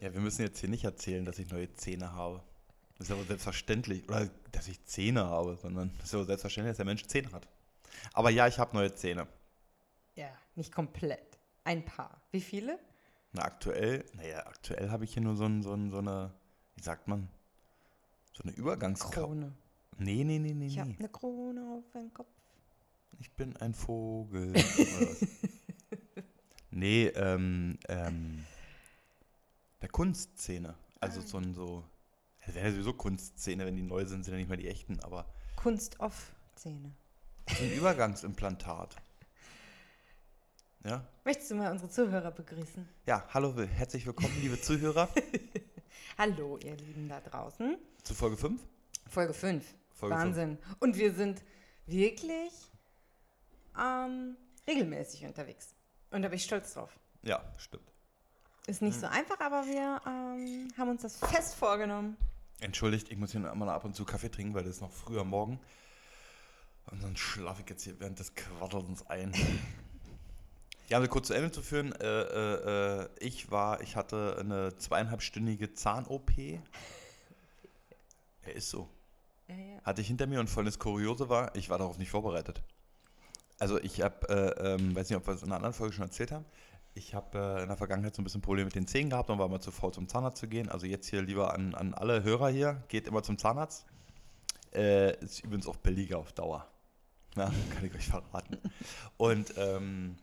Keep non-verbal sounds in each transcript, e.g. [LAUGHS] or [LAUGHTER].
Ja, wir müssen jetzt hier nicht erzählen, dass ich neue Zähne habe. Das ist aber selbstverständlich. Oder dass ich Zähne habe, sondern es ist aber selbstverständlich, dass der Mensch Zähne hat. Aber ja, ich habe neue Zähne. Ja, nicht komplett. Ein paar. Wie viele? Na, aktuell, naja, aktuell habe ich hier nur so, ein, so, ein, so eine, wie sagt man, so eine Übergangskrone. Krone. Nee, nee, nee, nee, Ich habe eine Krone auf dem Kopf. Ich bin ein Vogel. [LAUGHS] Nee, ähm, ähm, der Kunstzähne. Also so ein so, das wäre ja sowieso Kunstzähne, wenn die neu sind, sind ja nicht mehr die echten, aber Kunst-off-Zähne. so ein Übergangsimplantat. [LAUGHS] Ja? Möchtest du mal unsere Zuhörer begrüßen? Ja, hallo, herzlich willkommen, liebe Zuhörer, [LAUGHS] Hallo, ihr Lieben da draußen. zu Folge 5. Folge 5. Folge Wahnsinn. Und wir sind wirklich ähm, regelmäßig unterwegs. Und da bin ich stolz drauf. Ja, stimmt. Ist nicht so einfach, aber wir ähm, haben uns das fest vorgenommen. Entschuldigt, ich muss hier mal ab und zu Kaffee trinken, weil das ist noch früh am Morgen. Und dann schlafe ich jetzt hier während des Quaddelns ein. Ja, um das kurz zu Ende zu führen, äh, äh, äh, ich war, ich hatte eine zweieinhalbstündige Zahn-OP. Er ist so. Ja, ja. Hatte ich hinter mir und voll das Kuriose war, ich war darauf nicht vorbereitet. Also ich habe, äh, ähm, weiß nicht, ob wir es in einer anderen Folge schon erzählt haben, ich habe äh, in der Vergangenheit so ein bisschen Probleme mit den Zähnen gehabt und war mal zu faul zum Zahnarzt zu gehen. Also jetzt hier lieber an, an alle Hörer hier, geht immer zum Zahnarzt. Äh, ist übrigens auch billiger auf Dauer. Ja, [LAUGHS] kann ich euch verraten. Und ähm,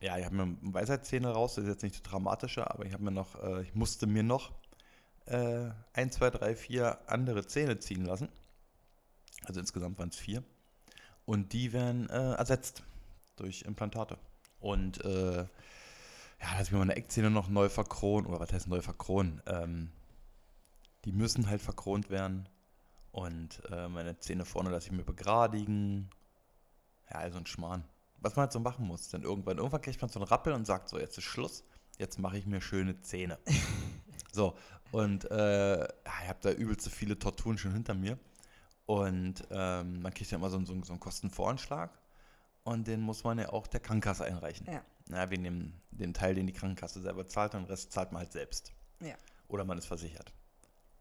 ja, ich habe mir Weisheitszähne raus, das ist jetzt nicht das Dramatische, aber ich habe mir noch, äh, ich musste mir noch äh, 1, 2, 3, 4 andere Zähne ziehen lassen. Also insgesamt waren es vier. Und die werden äh, ersetzt durch Implantate. Und äh, ja, lass ich mir meine Eckzähne noch neu verkronen. Oder was heißt neu verkronen? Ähm, die müssen halt verkront werden. Und äh, meine Zähne vorne lasse ich mir begradigen. Ja, also ein Schmarrn. Was man halt so machen muss. Dann irgendwann, irgendwann kriegt man so einen Rappel und sagt so, jetzt ist Schluss. Jetzt mache ich mir schöne Zähne. [LAUGHS] so, und äh, ich habe da übelst viele Torturen schon hinter mir. Und ähm, man kriegt ja immer so, einen- so, so einen Kostenvoranschlag. Und den muss man ja auch der Krankenkasse einreichen. Ja. Na, wir nehmen den Teil, den die Krankenkasse selber zahlt, und den Rest zahlt man halt selbst. Ja. Oder man ist versichert.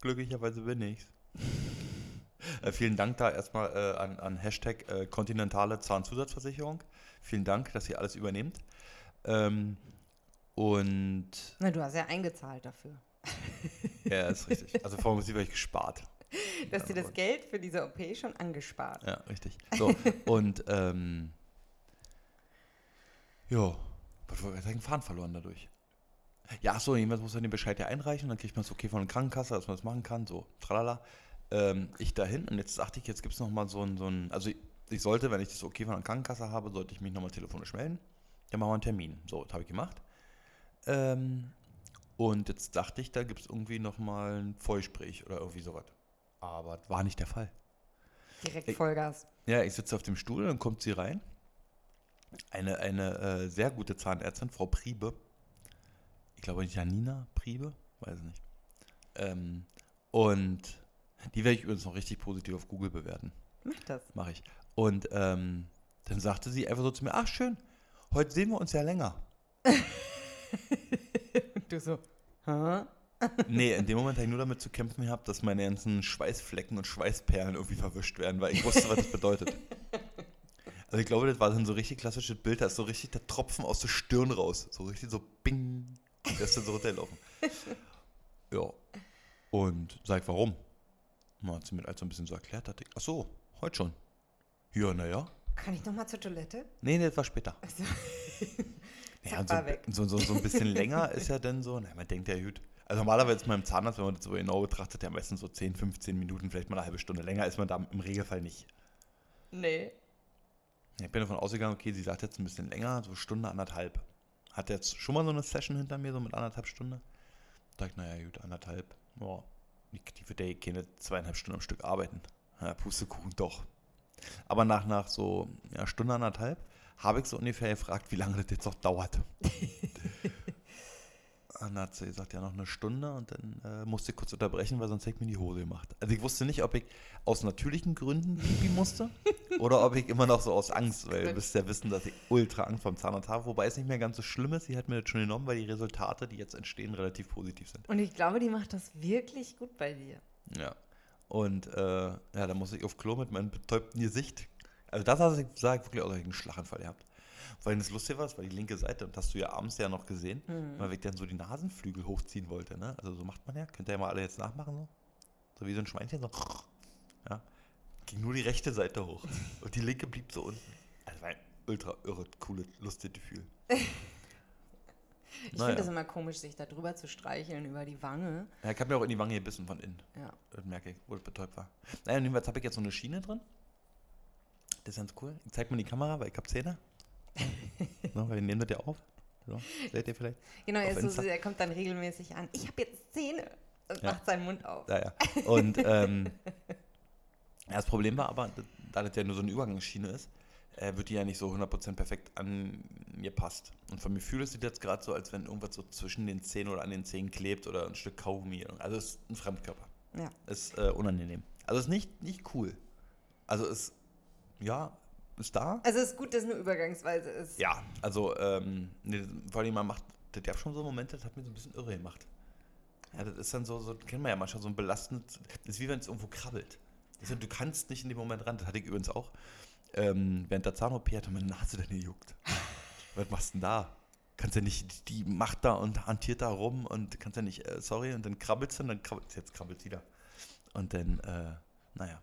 Glücklicherweise bin ich's. [LAUGHS] äh, vielen Dank da erstmal äh, an, an Hashtag äh, kontinentale Zahnzusatzversicherung. Vielen Dank, dass ihr alles übernehmt. Ähm, und Na, du hast ja eingezahlt dafür. [LAUGHS] ja, ist richtig. Also vorher muss ich wirklich gespart. Du hast dir das Geld für diese OP schon angespart. Ja, richtig. So, und ähm, ja, was wollte ich sagen, Fahren verloren dadurch. Ja, ach so, jedenfalls muss man den Bescheid ja einreichen, dann kriegt man es okay von der Krankenkasse, dass man das machen kann, so, tralala. Ähm, ich dahin und jetzt dachte ich, jetzt gibt es nochmal so ein, so ein, also ich, ich sollte, wenn ich das okay von der Krankenkasse habe, sollte ich mich nochmal telefonisch melden. Dann machen wir einen Termin. So, das habe ich gemacht. Ähm, und jetzt dachte ich, da gibt es irgendwie nochmal ein Vorgespräch oder irgendwie sowas. Aber war nicht der Fall. Direkt Ich- Vollgas. Ja, ich sitze auf dem Stuhl, dann kommt sie rein. Eine, eine äh, sehr gute Zahnärztin, Frau Priebe. Ich glaube Janina Priebe, weiß nicht. Ähm, und die werde ich übrigens noch richtig positiv auf Google bewerten. Mach das. Mache ich. Und ähm, dann sagte sie einfach so zu mir, ach schön, heute sehen wir uns ja länger. [LAUGHS] Du so, hä? Nee, in dem Moment habe ich nur damit zu kämpfen gehabt, dass meine ganzen Schweißflecken und Schweißperlen irgendwie verwischt werden, weil ich wusste, was das bedeutet. Also ich glaube, das war dann so richtig klassisches Bild, da ist so richtig der Tropfen aus der Stirn raus. So richtig so bing. Der ist dann so runtergelaufen. [LAUGHS] Ja. Und sag ich, warum? Mal hat sie mir also ein bisschen so erklärt, dachte ich, ach so, heute schon. Ja, naja. Kann ich noch mal zur Toilette? Nee, nee, das war später. Also, [LAUGHS] Ja, und so, so, so, so ein bisschen länger ist ja dann so, na, man denkt ja gut. Also normalerweise ist man im Zahnarzt, wenn man das so genau betrachtet, ja meistens so 10, 15 Minuten, vielleicht mal eine halbe Stunde. Länger ist man da im Regelfall nicht. nee. Ich bin davon ausgegangen, okay, sie sagt jetzt ein bisschen länger, so Stunde, anderthalb. Hat jetzt schon mal so eine Session hinter mir, so mit anderthalb Stunden. Da dachte ich, naja, gut, anderthalb. Ja, die, die wird ja keine zweieinhalb Stunden am Stück arbeiten. Ja, Pustekuchen doch. Aber nach, nach so ja, Stunde, anderthalb habe ich so ungefähr gefragt, wie lange das jetzt noch dauert. [LAUGHS] Dann hat sie gesagt, ja, noch eine Stunde und dann äh, musste ich kurz unterbrechen, weil sonst hätte ich mir die Hose gemacht. Also ich wusste nicht, ob ich aus natürlichen Gründen pipi musste [LAUGHS] oder ob ich immer noch so aus Angst, weil ihr wisst ja wissen, dass ich ultra Angst vom Zahnarzt habe, wobei es nicht mehr ganz so schlimm ist. Sie hat mir das schon genommen, weil die Resultate, die jetzt entstehen, relativ positiv sind. Und ich glaube, die macht das wirklich gut bei dir. Ja. Und äh, ja, da muss ich auf Klo mit meinem betäubten Gesicht. Also das hast du gesagt, wirklich auch einen Schlaganfall gehabt. Vor allem das Lustige war, es war die linke Seite und hast du ja abends ja noch gesehen, Mhm. weil ich dann so die Nasenflügel hochziehen wollte. Ne? Also so macht man ja. Könnt ihr ja mal alle jetzt nachmachen. So, so wie so ein Schweinchen. So. Ja. Ging nur die rechte Seite hoch. [LAUGHS] Und die linke blieb so unten. Also war ein ultra irre, cooles, lustiges Gefühl. Ich Naja. finde das immer komisch, sich da drüber zu streicheln, über die Wange. Ja, ich habe mir auch in die Wange gebissen von innen. Ja. Das merke ich, wo ich betäubt war. Naja, jedenfalls habe ich jetzt so eine Schiene drin. Das ist ganz cool. Ich zeig mal die Kamera, weil ich habe Zähne. No, weil wir nehmen das ja auf. So, seht ihr vielleicht? Genau, er, so, er kommt dann regelmäßig an. Ich habe jetzt Zähne. Und Ja. macht seinen Mund auf. Ja, ja. Und ähm, [LAUGHS] das Problem war aber, da das ja nur so eine Übergangsschiene ist, äh, wird die ja nicht so 100% perfekt an mir passt. Und vom Gefühl ist es jetzt gerade so, als wenn irgendwas so zwischen den Zähnen oder an den Zähnen klebt oder ein Stück Kaugummi. Also es ist ein Fremdkörper. Ja. Ist äh, unangenehm. Also ist nicht, nicht cool. Also ist, ja, ist da. Also es ist gut, dass es eine Übergangsweise ist. Ja, also, ähm, nee, vor allem man macht, das gab schon so Momente, das hat mir so ein bisschen irre gemacht. Ja, das ist dann so, so kennen wir ja manchmal, so ein belastendes, das ist wie wenn es irgendwo krabbelt. Ist, du kannst nicht in dem Moment ran, das hatte ich übrigens auch. Ähm, während der Zahn-OP hat meine Nase dann gejuckt. [LAUGHS] Was machst du denn da? Kannst ja nicht, die macht da und hantiert da rum und kannst ja nicht, äh, sorry, und dann krabbelst du und dann krabbelt jetzt krabbelt wieder. Und dann, äh, naja.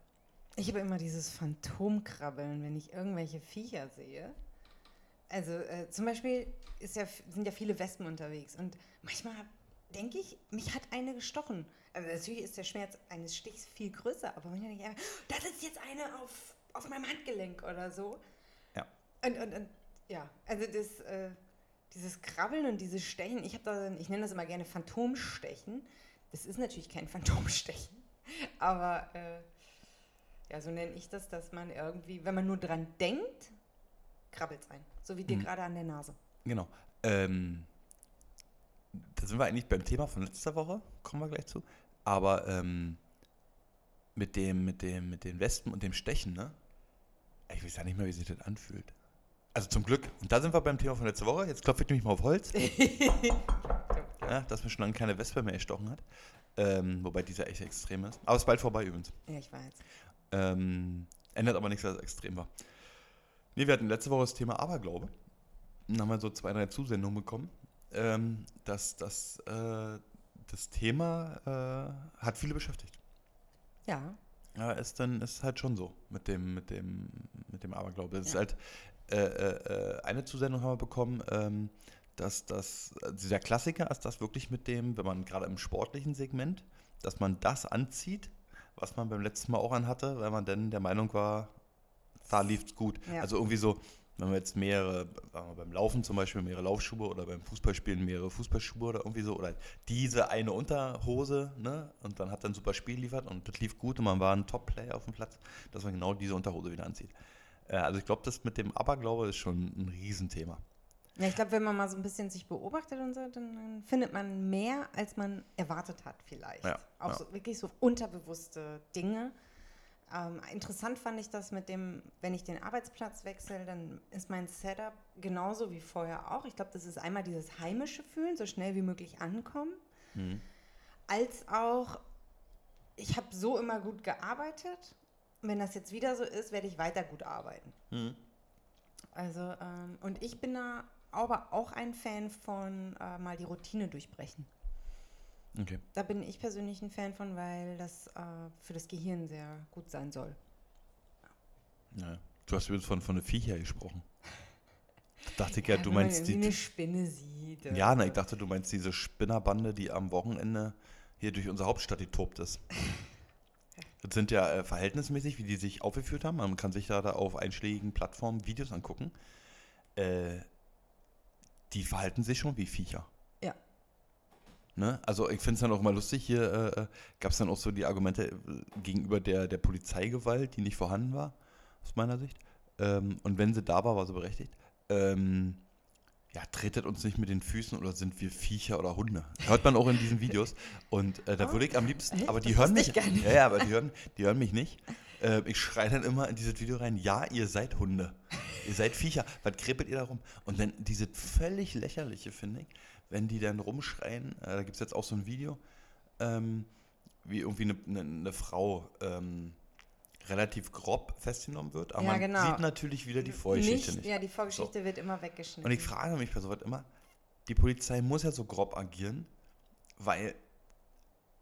Ich habe immer dieses Phantomkrabbeln, wenn ich irgendwelche Viecher sehe. Also äh, zum Beispiel ja, sind ja viele Wespen unterwegs und manchmal denke ich, mich hat eine gestochen. Also natürlich ist der Schmerz eines Stichs viel größer, aber manchmal denke ich einfach, das ist jetzt eine auf, auf meinem Handgelenk oder so. Ja. Und, und, und ja, also das, äh, dieses Krabbeln und dieses Stechen, ich habe da, ich nenne das immer gerne Phantomstechen. Das ist natürlich kein [LAUGHS] Phantomstechen, aber äh, ja, so nenne ich das, dass man irgendwie, wenn man nur dran denkt, krabbelt es ein. So wie dir Mhm. gerade an der Nase. Genau. Ähm, da sind wir eigentlich beim Thema von letzter Woche, kommen wir gleich zu. Aber ähm, mit dem, mit dem, mit den Wespen und dem Stechen, ne? Ich weiß ja nicht mehr, wie sich das anfühlt. Also zum Glück. Und da sind wir beim Thema von letzter Woche. Jetzt klopfe ich nämlich mal auf Holz, [LAUGHS] ja, dass mir schon lange keine Wespe mehr gestochen hat. Ähm, wobei dieser echt extrem ist. Aber es ist bald vorbei übrigens. Ja, ich weiß. Ähm, ändert aber nichts, dass es extrem war. Nee, wir hatten letzte Woche das Thema Aberglaube. Dann haben wir so zwei, drei Zusendungen bekommen. Ähm, das, das, äh, das Thema äh, hat viele beschäftigt. Ja, Ja, ist dann ist halt schon so mit dem, mit dem, mit dem Aberglaube. Es ist Ja. halt äh, äh, äh, eine Zusendung haben wir bekommen, ähm, dass das, also dieser Klassiker ist das wirklich mit dem, wenn man gerade im sportlichen Segment, dass man das anzieht, was man beim letzten Mal auch anhatte, weil man dann der Meinung war, da lief's gut. Ja. Also irgendwie so, wenn man jetzt mehrere, sagen wir beim Laufen zum Beispiel mehrere Laufschuhe oder beim Fußballspielen mehrere Fußballschuhe oder irgendwie so, oder diese eine Unterhose, ne, und dann hat dann ein super Spiel geliefert und das lief gut und man war ein Top-Player auf dem Platz, dass man genau diese Unterhose wieder anzieht. Äh, also ich glaube, das mit dem Aberglaube ist schon ein Riesenthema. Ja, ich glaube, wenn man mal so ein bisschen sich beobachtet und so, dann, findet man mehr, als man erwartet hat, vielleicht. Ja, Auch ja. so wirklich so unterbewusste Dinge. Ähm, interessant fand ich das mit dem, wenn ich den Arbeitsplatz wechsle, dann ist mein Setup genauso wie vorher auch. Ich glaube, das ist einmal dieses heimische Fühlen, so schnell wie möglich ankommen, Mhm. als auch, ich habe so immer gut gearbeitet. Wenn das jetzt wieder so ist, werde ich weiter gut arbeiten. Mhm. Also, ähm, und ich bin da aber auch ein Fan von äh, mal die Routine durchbrechen. Okay. Da bin ich persönlich ein Fan von, weil das äh, für das Gehirn sehr gut sein soll. Ja. Du hast übrigens von, von einer Viecher gesprochen. Da [LAUGHS] dachte ich ja, du meinst die. eine Spinne sieht. äh, Ja, na, ich dachte, du meinst diese Spinnerbande, die am Wochenende hier durch unsere Hauptstadt getobt ist. [LAUGHS] Das sind ja äh, verhältnismäßig, wie die sich aufgeführt haben. Man kann sich da, da auf einschlägigen Plattformen Videos angucken. Äh, die verhalten sich schon wie Viecher. Ja. Ne? Also ich finde es dann auch immer lustig, hier äh, äh, gab es dann auch so die Argumente äh, gegenüber der, der Polizeigewalt, die nicht vorhanden war, aus meiner Sicht. Ähm, und wenn sie da war, war sie berechtigt. Ähm, ja, tretet uns nicht mit den Füßen oder sind wir Viecher oder Hunde. Hört man auch in diesen Videos. Und äh, da [LAUGHS] würde ich am liebsten, aber die hören mich. Ja, ja, aber die hören, die hören mich nicht. Äh, ich schreie dann immer in dieses Video rein, ja, ihr seid Hunde. Ihr seid Viecher. Was krepelt ihr da rum? Und dann dieses völlig lächerliche, finde ich, wenn die dann rumschreien, äh, da gibt es jetzt auch so ein Video, ähm, wie irgendwie eine, eine, eine Frau ähm, relativ grob festgenommen wird, aber Ja, man genau. sieht natürlich wieder die Vorgeschichte nicht. Ja, die Vorgeschichte wird immer weggeschnitten. Und ich frage mich bei sowas immer, die Polizei muss ja so grob agieren, weil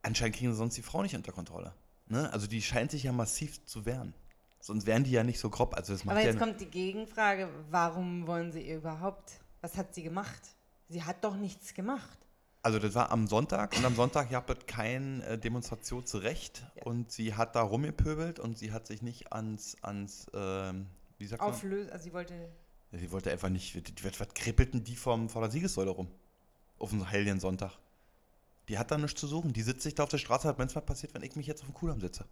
anscheinend kriegen sie sonst die Frau nicht unter Kontrolle. Ne? Also die scheint sich ja massiv zu wehren. Sonst wären die ja nicht so grob. Also das macht Aber ja jetzt kommt die Gegenfrage, warum wollen sie ihr überhaupt? Was hat sie gemacht? Sie hat doch nichts gemacht. Also das war am Sonntag und am Sonntag gab es kein äh, Demonstrationsrecht Ja. und sie hat da rumgepöbelt und sie hat sich nicht ans, ans ähm, wie sagt man? Auflösen, also sie wollte. Ja, Sie wollte einfach nicht, was kribbelten die vom, vor der Siegessäule rum? Auf dem heiligen Sonntag. Die hat da nichts zu suchen. Die sitzt sich da auf der Straße, hat manchmal passiert, wenn ich mich jetzt auf dem Kudamm sitze.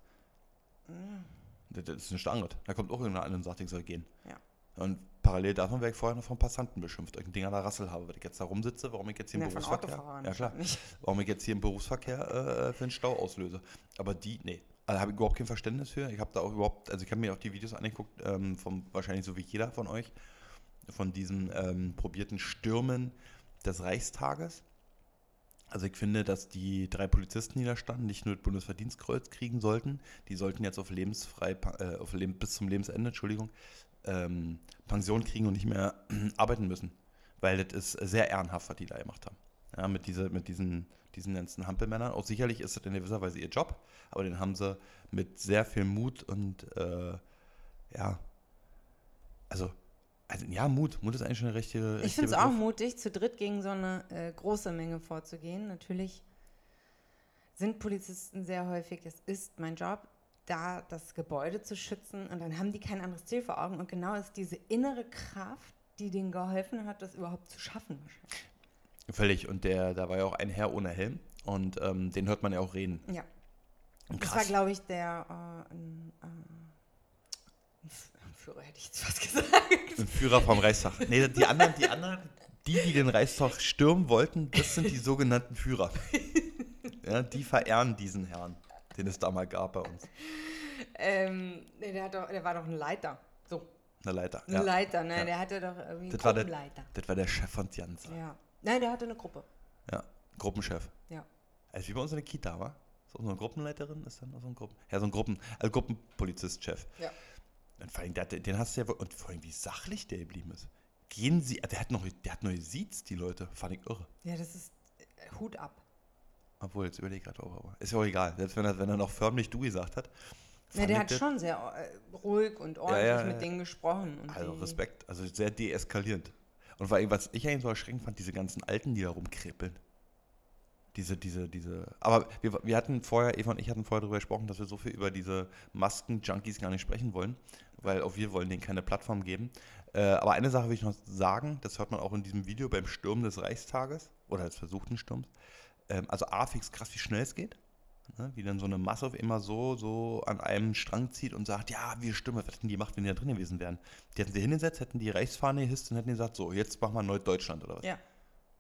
Das, das ist nicht anderes. Da kommt auch irgendeiner an und sagt, ich soll gehen. Ja. Und parallel davon werde ich vorher noch vom Passanten beschimpft, irgendein Ding an der Rassel habe, weil ich jetzt da rumsitze, warum ich jetzt hier im Ja, Berufsverkehr. Ja, klar. [LAUGHS] Warum ich jetzt hier im Berufsverkehr äh, für einen Stau auslöse. Aber die, nee. Also habe ich überhaupt kein Verständnis für. Ich habe da auch überhaupt, also ich habe mir auch die Videos angeguckt, ähm, vom, wahrscheinlich so wie jeder von euch, von diesen ähm, probierten Stürmen des Reichstages. Also ich finde, dass die drei Polizisten, die da standen, nicht nur das Bundesverdienstkreuz kriegen sollten, die sollten jetzt auf lebensfrei, äh, auf Leben, bis zum Lebensende, Entschuldigung, ähm, Pension kriegen und nicht mehr [CLEARS THROAT] arbeiten müssen. Weil das ist sehr ehrenhaft, was die da gemacht haben. Ja, mit, diese, mit diesen, diesen ganzen Hampelmännern. Auch sicherlich ist das in gewisser Weise ihr Job, aber den haben sie mit sehr viel Mut und äh, ja, also, also ja, Mut. Mut ist eigentlich schon eine richtige. Ich finde es auch mutig, zu dritt gegen so eine äh, große Menge vorzugehen. Natürlich sind Polizisten sehr häufig, es ist mein Job, da das Gebäude zu schützen und dann haben die kein anderes Ziel vor Augen und genau ist diese innere Kraft, die denen geholfen hat, das überhaupt zu schaffen. Völlig. Und der, da war ja auch ein Herr ohne Helm und ähm, den hört man ja auch reden. Ja, Und das war, glaube ich, der äh, ein, äh, ein F- ein Führer, hätte ich jetzt fast [LAUGHS] gesagt. Ein Führer vom Reichstag. Nee, die anderen, die anderen, die, die den Reichstag stürmen wollten, das sind die sogenannten Führer. Ja, die verehren diesen Herrn, den es da mal gab bei uns. ähm, nee, der, hat doch, der war doch ein Leiter. So, Eine Leiter. ein Ja. Leiter, ne? Ja. Der hatte doch irgendwie einen Das war der- Gruppenleiter. Das war der Chef von Jansa. Ja. Nein, der hatte eine Gruppe. Ja, Gruppenchef. Ja. Also wie bei uns in der Kita, war? So eine Gruppenleiterin ist dann auch so ein Gruppen. Ja, so ein Gruppen, also Gruppenpolizist-Chef. Ja. Und vor allem, den hast du ja und vor allem, wie sachlich der geblieben ist. Gehen sie, der hat noch, der hat noch gesiezt, die Leute, fand ich irre. Ja, das ist äh, Hut ab. Obwohl, jetzt überlege ich gerade auch, aber ist ja auch egal. Selbst wenn er, wenn er noch förmlich du gesagt hat. Ja, der hat schon sehr äh, ruhig und ordentlich ja, mit ja. denen gesprochen. Also Respekt, also sehr deeskalierend. Und vor allem, was ich eigentlich so erschreckend fand, diese ganzen Alten, die da rumkrebeln. Diese, diese, diese. Aber wir, wir hatten vorher, Eva und ich hatten vorher darüber gesprochen, dass wir so viel über diese Masken-Junkies gar nicht sprechen wollen, weil auch wir wollen denen keine Plattform geben. Äh, aber eine Sache will ich noch sagen, das hört man auch in diesem Video beim Sturm des Reichstages oder des versuchten Sturms. Ähm, also A, fix krass, wie schnell es geht. Ne, wie dann so eine Masse auf immer so, so an einem Strang zieht und sagt, ja, wir stimmen, was hätten die gemacht, wenn die da drin gewesen wären? Die hätten sie hingesetzt, hätten die Reichsfahne gehisst und hätten gesagt, so, jetzt machen wir neu Deutschland oder was? Ja.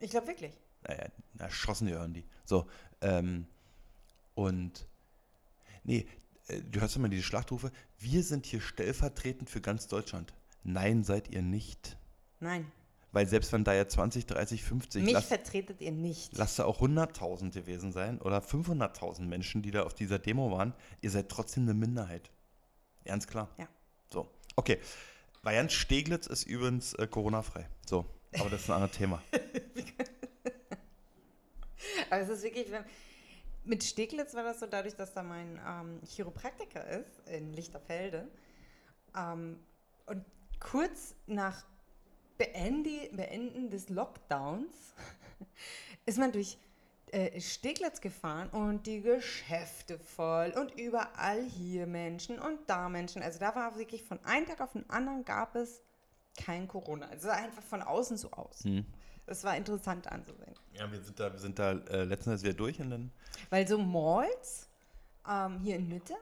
Ich glaube wirklich. Naja, erschossen die hören die. So, ähm, und, nee, du hörst immer diese Schlachtrufe, wir sind hier stellvertretend für ganz Deutschland. Nein, seid ihr nicht. Nein. Weil selbst wenn da ja 20, 30, 50, Mich lass, vertretet ihr nicht. Lasst da auch 100.000 gewesen sein oder 500.000 Menschen, die da auf dieser Demo waren. Ihr seid trotzdem eine Minderheit. Ganz klar. Ja. So, okay. Variant Steglitz ist übrigens äh, Corona-frei. So, aber das ist ein anderes Thema. [LAUGHS] Aber es ist wirklich, wenn, mit Steglitz war das so, dadurch, dass da mein ähm, Chiropraktiker ist in Lichterfelde. Ähm, und kurz nach Beende, Beenden des Lockdowns [LAUGHS] ist man durch äh, Steglitz gefahren und die Geschäfte voll und überall hier Menschen und da Menschen. Also da war wirklich von einem Tag auf den anderen gab es kein Corona. Also einfach von außen so aus. Hm. Das war interessant anzusehen. Ja, wir sind da, wir sind da äh, letztens wieder durch und dann. Weil so Malls ähm, hier in Mitte,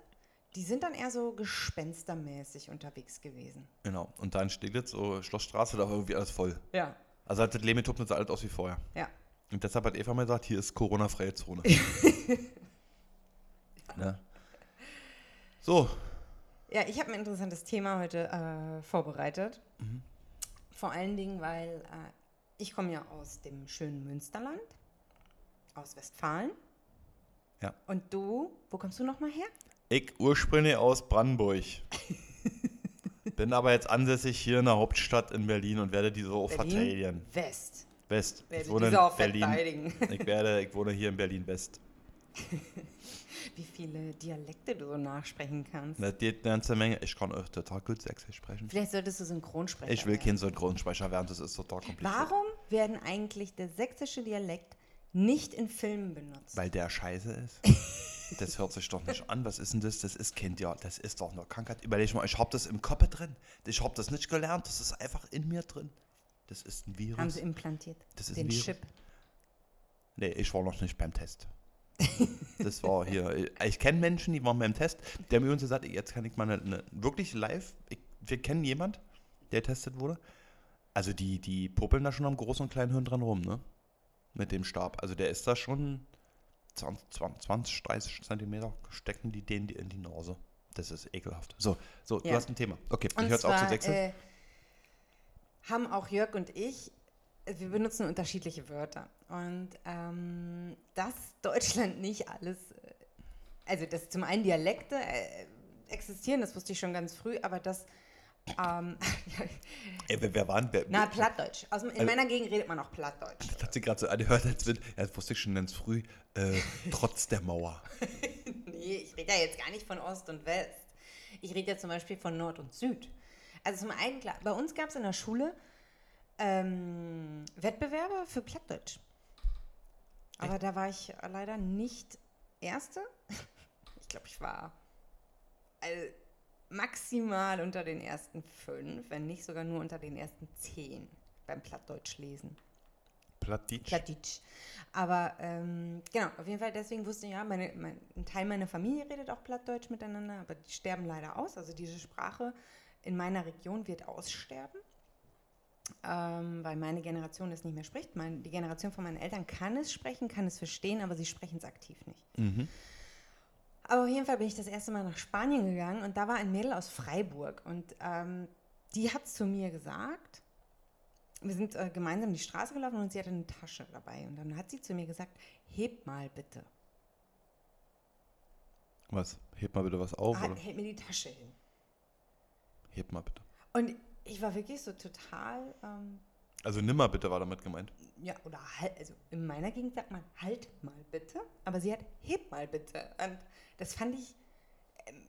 die sind dann eher so gespenstermäßig unterwegs gewesen. Genau. Und da in Steglitz, so Schlossstraße, da war irgendwie alles voll. Ja. Also hat das Leben nicht so alt aus wie vorher. Ja. Und deshalb hat Eva mal gesagt, hier ist Corona-freie Zone. [LAUGHS] ne? So, Ja, ich habe ein interessantes Thema heute äh, vorbereitet. Mhm. Vor allen Dingen, weil äh, ich komme ja aus dem schönen Münsterland, aus Westfalen. Ja. Und du, wo kommst du nochmal her? ich ursprünglich aus Brandenburg. [LAUGHS] Bin aber jetzt ansässig hier in der Hauptstadt in Berlin und werde diese auch verteidigen. West. West. Ich Werde wohne diese auch in Berlin. verteidigen. Ich, werde, ich wohne hier in Berlin West. [LAUGHS] Wie viele Dialekte du so nachsprechen kannst. Geht eine ganze Menge. Ich kann auch total gut Sächsisch sprechen. Vielleicht solltest du Synchronsprecher Ich will werden. kein Synchronsprecher werden, das ist total kompliziert. Warum werden eigentlich der sächsische Dialekt nicht in Filmen benutzt? Weil der scheiße ist. [LAUGHS] Das hört sich doch nicht an. Was ist denn das? Das ist kein Dialekt. Das ist doch nur Krankheit. Überleg mal, ich hab das im Kopf drin. Ich hab das nicht gelernt. Das ist einfach in mir drin. Das ist ein Virus. Haben sie implantiert. Das ist den ein Virus. Chip. Nee, ich war noch nicht beim Test. Das war hier. Ich kenne Menschen, die waren beim Test. Die haben übrigens gesagt, jetzt kann ich mal eine, eine wirklich live. Ich, wir kennen jemand, der getestet wurde. Also die, die puppeln da schon am großen und kleinen Hirn dran rum, ne? Mit dem Stab. Also der ist da schon 20, 20, 20 30 Zentimeter stecken die den in die Nase. Das ist ekelhaft. So, so, du Ja. hast ein Thema. Okay, ich höre jetzt auf zu zwar sechseln. äh, haben auch Jörg und ich, äh, wir benutzen unterschiedliche Wörter. Und ähm, dass Deutschland nicht alles, äh, also dass zum einen Dialekte äh, existieren, das wusste ich schon ganz früh, aber dass, ähm, [LAUGHS] Ey, wer, wer waren? Wer, na, Plattdeutsch. Aus, in Also- meiner Gegend redet man auch Plattdeutsch. das hat sie gerade so angehört, als wenn, ja, das wusste ich schon ganz früh, äh, [LAUGHS] trotz der Mauer. [LAUGHS] Nee, ich rede ja jetzt gar nicht von Ost und West. Ich rede ja zum Beispiel von Nord und Süd. Also zum einen, klar, bei uns gab es in der Schule ähm, Wettbewerbe für Plattdeutsch. Aber da war ich leider nicht Erste. [LAUGHS] Ich glaube, ich war also maximal unter den ersten fünf, wenn nicht sogar nur unter den ersten zehn beim Plattdeutsch lesen. Plattdeutsch. Plattdeutsch. Aber ähm, genau, auf jeden Fall deswegen wusste ich, ja, meine, mein, ein Teil meiner Familie redet auch Plattdeutsch miteinander, aber die sterben leider aus. Also diese Sprache in meiner Region wird aussterben, ähm, weil meine Generation es nicht mehr spricht. Mein, die Generation von meinen Eltern kann es sprechen, kann es verstehen, aber sie sprechen es aktiv nicht. Mhm. Aber auf jeden Fall bin ich das erste Mal nach Spanien gegangen und da war ein Mädel aus Freiburg und ähm, die hat zu mir gesagt, wir sind äh, gemeinsam die Straße gelaufen und sie hatte eine Tasche dabei und dann hat sie zu mir gesagt, heb mal bitte. Was? Heb mal bitte was auf, Ah, oder? hält mir die Tasche hin. Heb mal bitte. Und ich war wirklich so total, ähm, Also nimm mal bitte war damit gemeint. ja, oder halt, also in meiner Gegend sagt man, halt mal bitte, aber sie hat, heb mal bitte. Und das fand ich, ähm,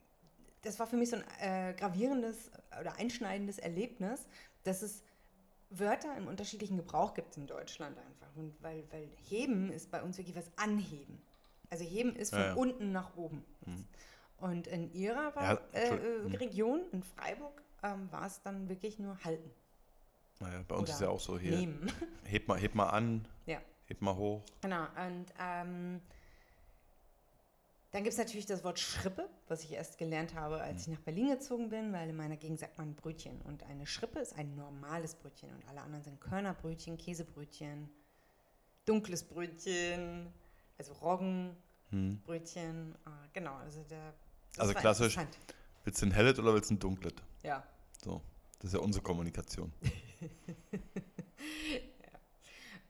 das war für mich so ein äh, gravierendes oder einschneidendes Erlebnis, dass es Wörter im unterschiedlichen Gebrauch gibt in Deutschland einfach. Und weil, weil heben ist bei uns wirklich was anheben. Also heben ist von Ja, ja. unten nach oben. Und in ihrer Ja, äh, Region, in Freiburg, ähm, war es dann wirklich nur halten. Naja, bei uns Oder ist ja auch so hier. Nehmen. [LAUGHS] Heb mal, heb mal an, Ja. heb mal hoch. Genau, und ähm, dann gibt es natürlich das Wort Schrippe, was ich erst gelernt habe, als ich nach Berlin gezogen bin, weil in meiner Gegend sagt man Brötchen. Und eine Schrippe ist ein normales Brötchen und alle anderen sind Körnerbrötchen, Käsebrötchen, dunkles Brötchen, also Roggenbrötchen. Hm. Äh, genau, also der. Also klassisch. Willst du ein helles oder willst du ein dunkles? Ja. So. Das ist ja unsere Kommunikation. [LAUGHS]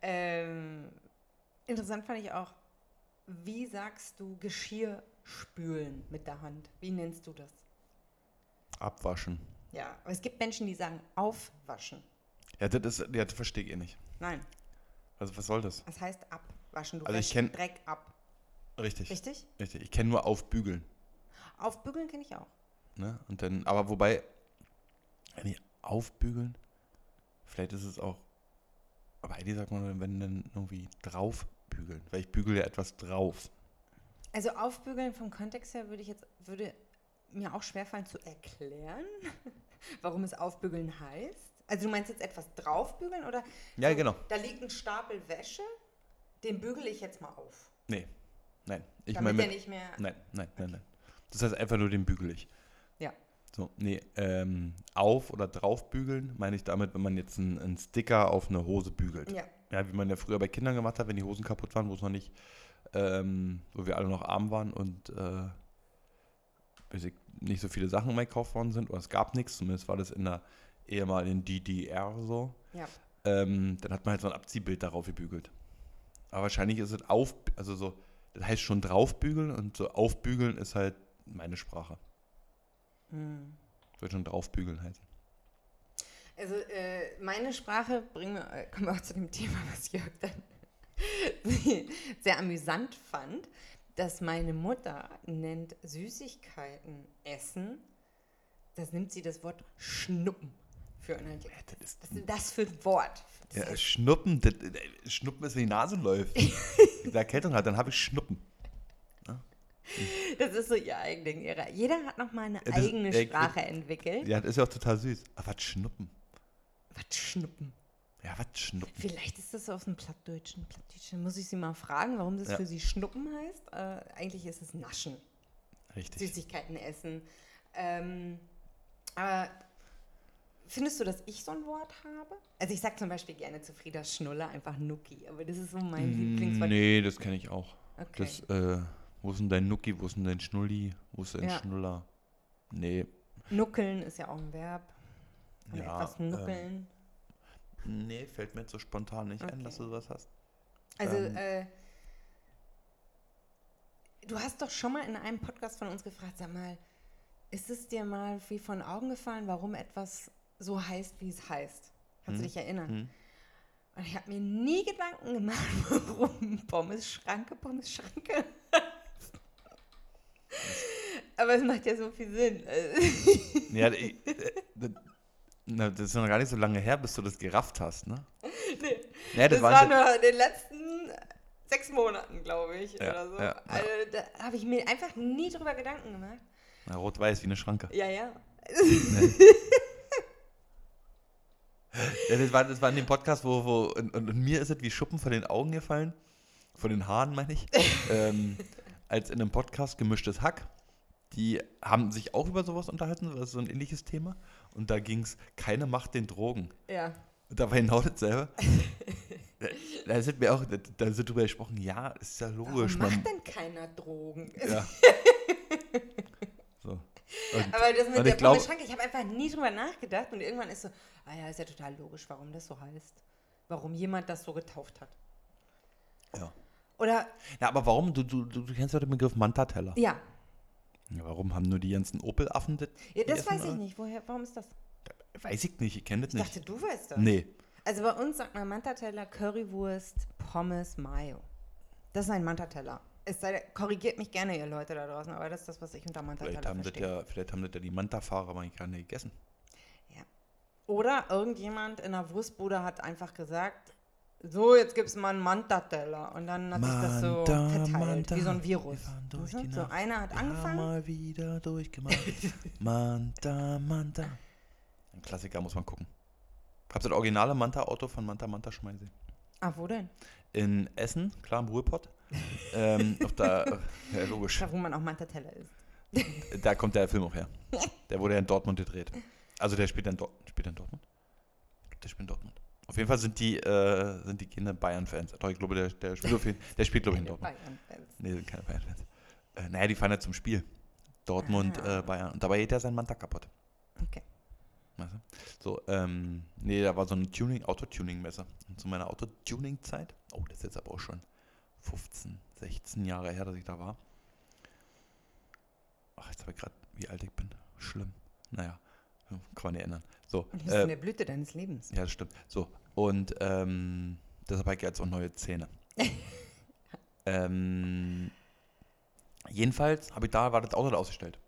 Ähm, interessant fand ich auch, wie sagst du Geschirr spülen mit der Hand? Wie nennst du das? Abwaschen. Ja, aber es gibt Menschen, die sagen aufwaschen. Ja, das, ja, das verstehe ich eh nicht. Nein, Also was soll das? das heißt abwaschen. Du Also ich kenn- Dreck ab. Richtig. Richtig? Richtig. Ich kenne nur aufbügeln. Aufbügeln kenne ich auch. Ne? Und dann, aber wobei, die aufbügeln, vielleicht ist es auch, aber eigentlich sagt man, wenn dann irgendwie draufbügeln, weil ich bügele ja etwas drauf. Also aufbügeln vom Kontext her würde ich jetzt, würde mir auch schwerfallen zu erklären, [LAUGHS] warum es aufbügeln heißt. Also du meinst jetzt etwas draufbügeln oder? Ja, so, genau. Da liegt ein Stapel Wäsche, den bügele ich jetzt mal auf. Nee, nein. Ich damit meine mit, nicht mehr. nein, nein, nein, nein. Das heißt einfach nur den bügel ich. Ja. So, nee, ähm, auf- oder draufbügeln meine ich damit, wenn man jetzt einen, einen Sticker auf eine Hose bügelt. Ja. Ja, wie man ja früher bei Kindern gemacht hat, wenn die Hosen kaputt waren, wo es noch nicht, ähm, wo wir alle noch arm waren und äh, nicht so viele Sachen mehr gekauft worden sind, oder es gab nichts, zumindest war das in der ehemaligen DDR so. Ja. Ähm, dann hat man halt so ein Abziehbild darauf gebügelt. Aber wahrscheinlich ist es auf, also so, das heißt schon draufbügeln und so aufbügeln ist halt meine Sprache. Hm. Wird schon draufbügeln heißen. Also äh, meine Sprache, bringen wir, äh, kommen wir auch zu dem Thema, was Jörg dann [LAUGHS] sehr amüsant fand, dass meine Mutter nennt Süßigkeiten essen, das nimmt sie das Wort schnuppen für ein Adjektiv. Das ist, Was ist das für ein Wort? Das ja, Schnuppen, das, das, Schnuppen ist, wenn die Nase läuft. [LAUGHS] Wenn die Erkältung hat, dann habe ich Schnuppen. Das ist so ihr Eigending. Ihre. Jeder hat noch mal eine Ja, eigene ja, Sprache entwickelt. Ja, das ist ja auch total süß. Aber was Schnuppen? Was schnuppen? Ja, was Schnuppen? Vielleicht ist das aus dem Plattdeutschen. Plattdeutschen. Muss ich sie mal fragen, warum das Ja. für sie Schnuppen heißt? Äh, eigentlich ist es Naschen. Richtig. Süßigkeiten essen. Ähm, aber findest du, dass ich so ein Wort habe? Also ich sage zum Beispiel gerne zu Frieda Schnuller einfach Nuki, aber das ist so mein Lieblingswort. Mm, Nee, das kenne ich auch. Okay. Das, äh, wo ist denn dein Nuki, wo ist denn dein Schnulli, wo ist dein Ja. Schnuller? Nee, Nuckeln ist ja auch ein Verb. An Ja, etwas ähm, nuckeln. nee, fällt mir jetzt so spontan nicht ein, Okay. dass du sowas hast. also, ähm, äh, du hast doch schon mal in einem Podcast von uns gefragt, sag mal, ist es dir mal wie von Augen gefallen, warum etwas so heißt, wie es heißt? Kannst du Hm. dich erinnern? Hm. Und ich habe mir nie Gedanken gemacht, [LAUGHS] warum Pommes-Schranke, Pommes-Schranke. Aber es macht ja so viel Sinn. Ja, ich, äh, das, na, das ist noch gar nicht so lange her, bis du das gerafft hast, ne? [LAUGHS] nee, Ja, das war war nur in den letzten sechs Monaten, glaube ich, Ja, oder so. ja. Also, da habe ich mir einfach nie drüber Gedanken gemacht. na, rot-weiß wie eine Schranke. Ja, ja. [LAUGHS] Ja, das, war, das war in dem Podcast, wo, wo und, und, und mir ist es wie Schuppen von den Augen gefallen, von den Haaren meine ich, [LAUGHS] ähm, als in einem Podcast gemischtes Hack. Die haben sich auch über sowas unterhalten, das ist so ein ähnliches Thema. Und da ging es, keine Macht den Drogen. Ja. Und da war genau dasselbe. da, da sind wir auch, da, da sind drüber gesprochen, ja, ist ja Warum logisch. Man, macht denn keiner Drogen? ja. [LAUGHS] so. Und, Aber das mit der ich glaube, Pommes-Schranke, ich habe einfach nie drüber nachgedacht und irgendwann ist so, ah ja, ist ja total logisch, warum das so heißt. Warum jemand das so getauft hat. ja. Oder, ja, aber warum? Du, du, du, du kennst ja den Begriff Mantateller. ja, Ja, warum haben nur die ganzen Opel-Affen das? ja das weiß ich nicht. Woher, warum ist das? Weiß ich nicht, ich kenne das Ich nicht. dachte, du weißt das. Nee. Also bei uns sagt man Mantateller, Currywurst, Pommes, Mayo. Das ist ein Mantateller. Es sei, korrigiert mich gerne, ihr Leute da draußen, aber das ist das, was ich unter Mantateller Vielleicht haben, das verstehe. ja, vielleicht haben das ja die Manta-Fahrer aber gar nicht gegessen. Oder irgendjemand in der Wurstbude hat einfach gesagt, so, jetzt gibt es mal einen Mantateller. Und dann hat sich das so Manta, verteilt, Manta, wie so ein Virus. wir die So, einer hat Wir haben angefangen. mal wieder durchgemacht. [LAUGHS] Manta, Manta. Ein Klassiker muss man gucken. Habt ihr das originale Manta-Auto von Manta Manta schon mal gesehen? Ah, wo denn? In Essen, klar, im Ruhrpott. ähm, auf der, [LAUGHS] ja, logisch. Da, wo man auch Mantateller isst. [LAUGHS] Da kommt der Film auch her. Der wurde ja in Dortmund gedreht. Also der spielt in, Dort spielt in Dortmund? Der spielt in Dortmund. Auf jeden Fall sind die, äh, sind die Kinder Bayern-Fans. Ich glaube, der, der spielt, der spielt glaube ich, in Dortmund. Bayern-Fans. Nee, sind keine Bayern-Fans. Äh, naja, die fahren ja zum Spiel. Dortmund, Ah. äh, Bayern. Und dabei geht ja sein Manta kaputt. Okay. Weißt du? So, ähm, nee, da war so eine Tuning, Autotuning-Messe. Und zu meiner Autotuning-Zeit, oh, das ist jetzt aber auch schon 15, 16 Jahre her, dass ich da war. Ach, jetzt habe ich gerade, wie alt ich bin. Schlimm. Naja, kann man nicht ändern. So, Und du bist in äh, der Blüte deines Lebens. ja, das stimmt. So, und ähm, deshalb habe ich jetzt auch neue Zähne. [LAUGHS] ähm, jedenfalls habe ich da, war das Auto da ausgestellt.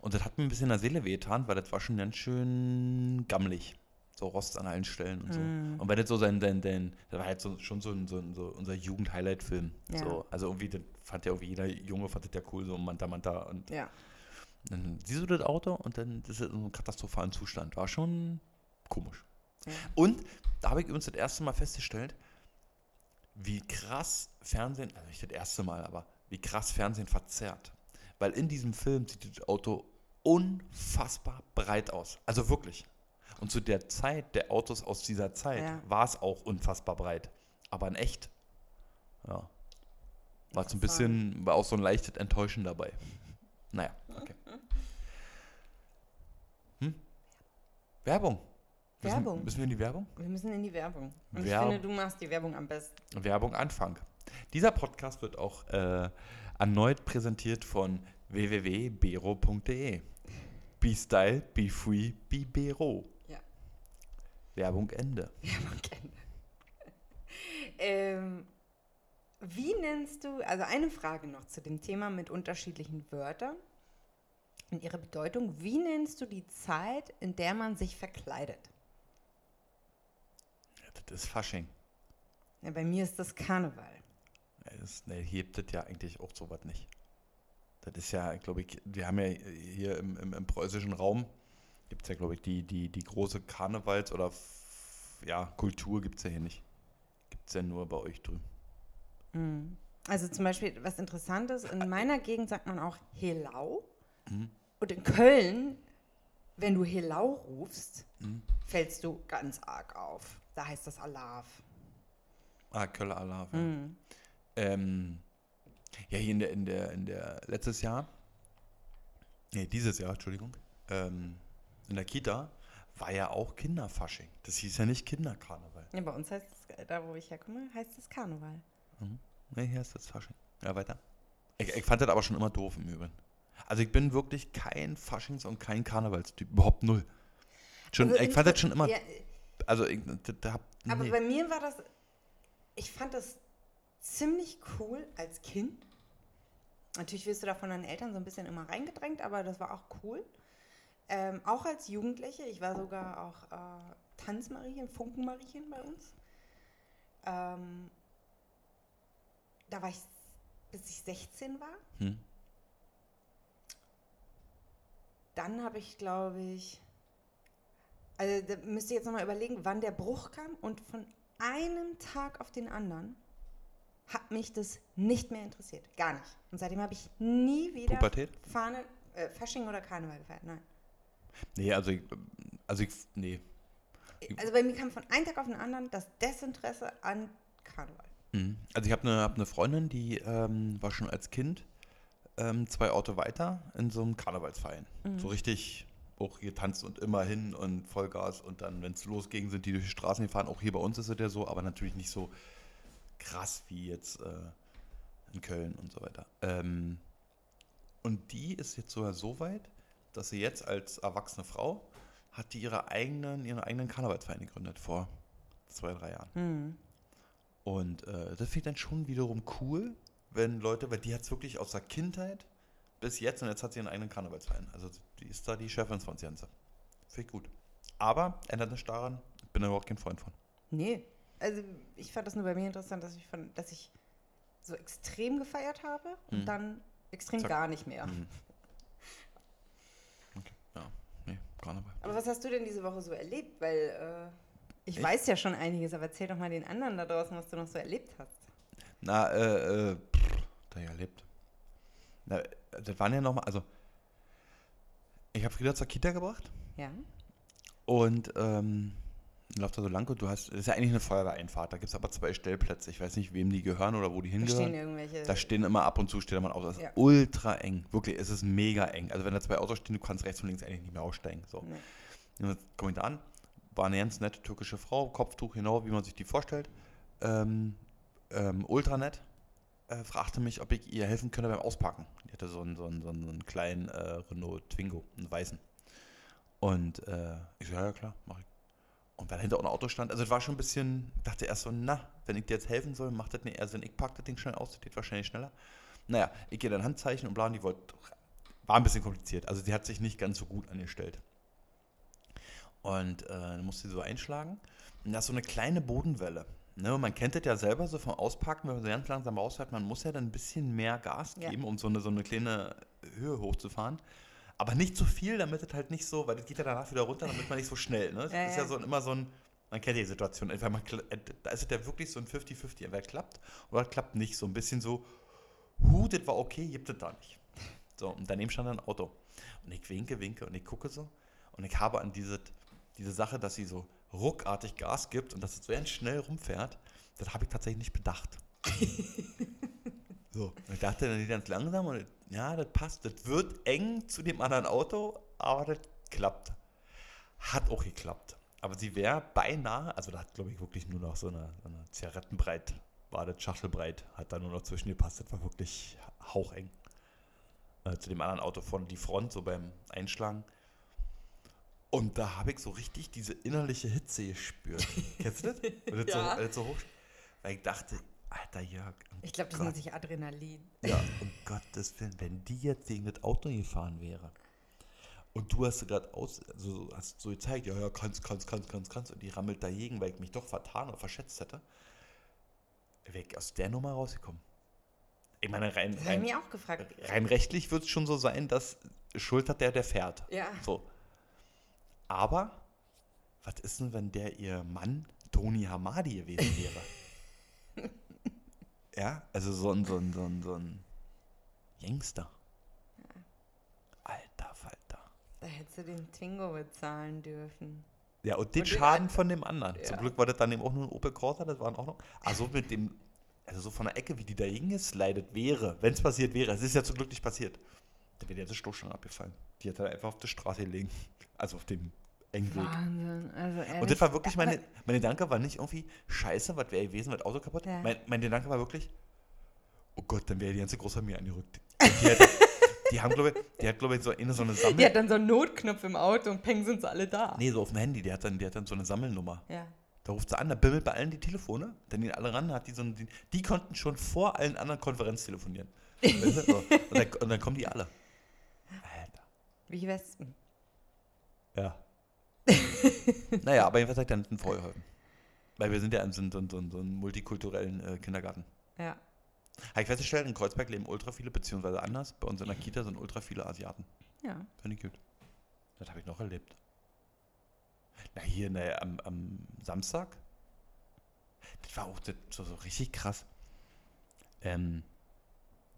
Und das hat mir ein bisschen in der Seele wehgetan, weil das war schon ganz schön gammelig. So Rost an allen Stellen und so. Mm. Und weil das so sein, sein, sein das war halt so, schon so, ein, so, ein, so unser Jugend-Highlight-Film. Ja. So, also irgendwie, das fand ja irgendwie jeder Junge, fand das ja cool, so Manta Manta. Und Ja. Dann siehst du das Auto und dann ist es in einem katastrophalen Zustand. War schon komisch. Ja. Und da habe ich übrigens das erste Mal festgestellt, wie krass Fernsehen, also nicht das erste Mal, aber wie krass Fernsehen verzerrt. Weil in diesem Film sieht das Auto unfassbar breit aus. Also wirklich. Und zu der Zeit der Autos aus dieser Zeit Ja. war es auch unfassbar breit. Aber in echt. Ja. War so ein bisschen, war auch so ein leichtes Enttäuschen dabei. Naja, okay. Hm? Werbung. Müssen, Werbung. Müssen wir in die Werbung? Wir müssen in die Werbung. Und Werbung. ich finde, du machst die Werbung am besten. Werbung Anfang. Dieser Podcast wird auch äh, erneut präsentiert von www.bero.de. Be Style, Be Free, Be Bero. Ja. Werbung Ende. Werbung Ende. [LAUGHS] ähm, wie nennst du, also eine Frage noch zu dem Thema mit unterschiedlichen Wörtern und ihrer Bedeutung. Wie nennst du die Zeit, in der man sich verkleidet? Ja, das ist Fasching. Ja, bei mir ist das Karneval. Ja, Das, ne, hier gibt es ja eigentlich auch sowas nicht. Das ist ja, glaube ich, wir haben ja hier im, im, im preußischen Raum, gibt es ja, glaube ich, die, die, die große Karnevals- oder ja, Kultur gibt es ja hier nicht. Gibt es ja nur bei euch drüben. Mhm. Also zum Beispiel, was interessant ist, in meiner Gegend sagt man auch Helau. Mhm. Und in Köln, wenn du Helau rufst, Mhm. fällst du ganz arg auf. Da heißt das Alarv. Ah, Köller Alarv. ja. Mhm. Ähm, ja, hier in der, in der, in der, letztes Jahr, nee, dieses Jahr, Entschuldigung, ähm, in der Kita war ja auch Kinderfasching. Das hieß ja nicht Kinderkarneval. Ja, bei uns heißt es, da wo ich herkomme, heißt es Karneval. Nee, hier ist das Fasching. Ja, weiter. Ich, ich fand das aber schon immer doof im Übrigen. Also ich bin wirklich kein Faschings- und kein Karnevalstyp. Überhaupt null. Schon, Also ich fand das schon immer, Ja, also ich, da, hab, aber nee. bei mir war das, ich fand das ziemlich cool als Kind. Natürlich wirst du da von deinen Eltern so ein bisschen immer reingedrängt, aber das war auch cool. Ähm, auch als Jugendliche, ich war sogar auch äh, Tanzmarien, Funkenmarien bei uns. Ähm, da war ich, bis ich 16 war. Hm. Dann habe ich, glaube ich, also da müsst ihr jetzt nochmal überlegen, wann der Bruch kam und von einem Tag auf den anderen hat mich das nicht mehr interessiert. Gar nicht. Und seitdem habe ich nie wieder Pubertät? Fahne, äh, Fasching oder Karneval gefeiert. Nein. Nee, also ich, also ich, nee. Also bei mir kam von einem Tag auf den anderen das Desinteresse an Karneval. Mhm. Also ich habe eine hab ne Freundin, die ähm, war schon als Kind ähm, zwei Orte weiter in so einem Karnevalsverein. So richtig auch getanzt und immer hin und Vollgas und dann, wenn es losging, sind die durch die Straßen gefahren. Auch hier bei uns ist es ja so, aber natürlich nicht so krass wie jetzt äh, in Köln und so weiter. Ähm, und die ist jetzt sogar so weit, dass sie jetzt als erwachsene Frau hat die ihre eigenen, ihren eigenen Karnevalsverein gegründet vor zwei, drei Jahren. Hm. Und äh, das finde ich dann schon wiederum cool, wenn Leute, weil die hat es wirklich aus der Kindheit bis jetzt und jetzt hat sie ihren eigenen Karnevalsverein. Also die ist da die Chefin von Sienze. Finde ich gut. Aber ändert nicht daran, ich bin da überhaupt kein Freund von. Nee. Also ich fand das nur bei mir interessant, dass ich, von, dass ich so extrem gefeiert habe und Hm. dann extrem Zack. gar nicht mehr. Hm. Okay, ja, nee, Karneval. Aber was hast du denn diese Woche so erlebt? Weil äh, ich, Ich? weiß ja schon einiges, aber erzähl doch mal den anderen da draußen, was du noch so erlebt hast. Na, äh, äh, da ja erlebt. Na, das waren ja nochmal, also ich habe Frieda zur Kita gebracht Ja? Und ähm, läuft da so lang und du hast, das ist ja eigentlich eine Feuerwehreinfahrt, da gibt es aber zwei Stellplätze. Ich weiß nicht, wem die gehören oder wo die Da stehen hingehören. irgendwelche. Da stehen immer ab und zu steht da mal ein Auto. Das ist Ja. ultra eng. Wirklich, es ist mega eng. Also wenn da zwei Autos stehen, du kannst rechts und links eigentlich nicht mehr aussteigen. So. Nee. Und komme ich da an, war eine ganz nette türkische Frau, Kopftuch genau, wie man sich die vorstellt. Ähm, ähm, ultra nett. Äh, fragte mich, ob ich ihr helfen könnte beim Auspacken. Die hatte so einen, so einen, so einen, kleinen äh, Renault Twingo, einen weißen. Und äh, ich so, ja, ja klar, mach ich. Und weil hinter auch ein Auto stand, also es war schon ein bisschen, dachte erst so, na, wenn ich dir jetzt helfen soll, macht das nicht eher Sinn, ich pack das Ding schnell aus, das geht wahrscheinlich schneller. Naja, ich gehe dann Handzeichen und bla, und die wollte, war ein bisschen kompliziert, also die hat sich nicht ganz so gut angestellt. Und äh, dann musste sie so einschlagen. Und da ist so eine kleine Bodenwelle. Ne, man kennt das ja selber so vom Auspacken, wenn man so ganz langsam rausfährt, man muss ja dann ein bisschen mehr Gas Ja. geben, um so eine, so eine kleine Höhe hochzufahren. Aber nicht zu viel, damit es halt nicht so, weil das geht ja danach wieder runter, damit man nicht so schnell. Ne? [LAUGHS] Das Ja, ist ja ja. so immer so ein, man kennt die Situation, entweder man, äh, da ist es ja wirklich so ein 50-50, entweder klappt oder klappt nicht. So ein bisschen so, hu, das war okay, gibt es da nicht. So, und daneben stand ein Auto. Und ich winke, winke und ich gucke so. Und ich habe an diese, diese Sache, dass sie so ruckartig Gas gibt und dass es so ganz schnell rumfährt, das habe ich tatsächlich nicht bedacht. [LAUGHS] so, ich dachte dann ganz langsam und ja, das passt. Das wird eng zu dem anderen Auto, aber das klappt. Hat auch geklappt. Aber sie wäre beinahe, also da hat glaube ich wirklich nur noch so eine, so eine Zigarettenbreit, war das Schachtelbreit, hat da nur noch zwischengepasst. Das war wirklich haucheng. Äh, zu dem anderen Auto von die Front, so beim Einschlagen. Und da habe ich so richtig diese innerliche Hitze gespürt. Kennst du das? Wenn [LAUGHS] Ja. so, so hoch, weil ich dachte, Alter Jörg, um Ich glaube, das nennt sich Adrenalin. ja, um [LAUGHS] Gottes Willen, wenn die jetzt gegen das Auto gefahren wäre und du hast gerade aus, also hast so gezeigt, ja, ja, kannst, kannst, kannst, kannst, kannst, und die rammelt dagegen, weil ich mich doch vertan oder verschätzt hätte, wäre ich aus der Nummer rausgekommen. Ich meine, rein, Das rein, mir auch gefragt. rein rechtlich wird es schon so sein, dass Schuld hat der, der fährt. Ja. So. Aber, was ist denn, wenn der ihr Mann Toni Hamadi gewesen wäre? [LAUGHS] ja, also so ein, so ein, so ein, so ein Gangster. Alter Falter. Da hättest du den Twingo bezahlen dürfen. Ja, und den Und den Schaden ein- von dem anderen. Zum Ja. Glück war das dann eben auch nur ein Opel Corsa, das waren auch noch. Also mit dem, also so von der Ecke, wie die da hingeslidet wäre, wenn es passiert wäre, es ist ja zum Glück nicht passiert, dann wäre der Stoßstange abgefallen. Die hat er einfach auf die Straße gelegen. Also auf dem engen Weg. Wahnsinn. Also ehrlich, Und das war wirklich meine, meine Gedanke war nicht irgendwie, scheiße, was wäre gewesen, wird Auto kaputt. Ja. Mein, mein Gedanke war wirklich, oh Gott, dann wäre die ganze Großfamilie angerückt. [LAUGHS] Die, hat, die haben, glaube ich, die hat, glaube ich, so eine, so eine Sammel... Die hat dann so einen Notknopf im Auto und peng sind sie alle da. nee, so auf dem Handy, die hat, dann, die hat dann so eine Sammelnummer. Ja. Da ruft sie an, da bimmelt bei allen die Telefone, dann gehen alle ran, hat die so ein, die, die konnten schon vor allen anderen Konferenz telefonieren. Weißt du? so. und, dann, und dann kommen die alle. Alter. Wie Wespen. Ja. Naja, aber jedenfalls hat er dann vorgeholfen. Weil wir sind ja in so, so, so, so einem multikulturellen äh, Kindergarten. Ja. Habe ich festgestellt, in Kreuzberg leben ultra viele, beziehungsweise anders. Bei uns in der Kita sind ultra viele Asiaten. Ja. Finde ich gut. Das habe ich noch erlebt. Na, hier ne, am, am Samstag. Das war auch das, so, so richtig krass. Ähm,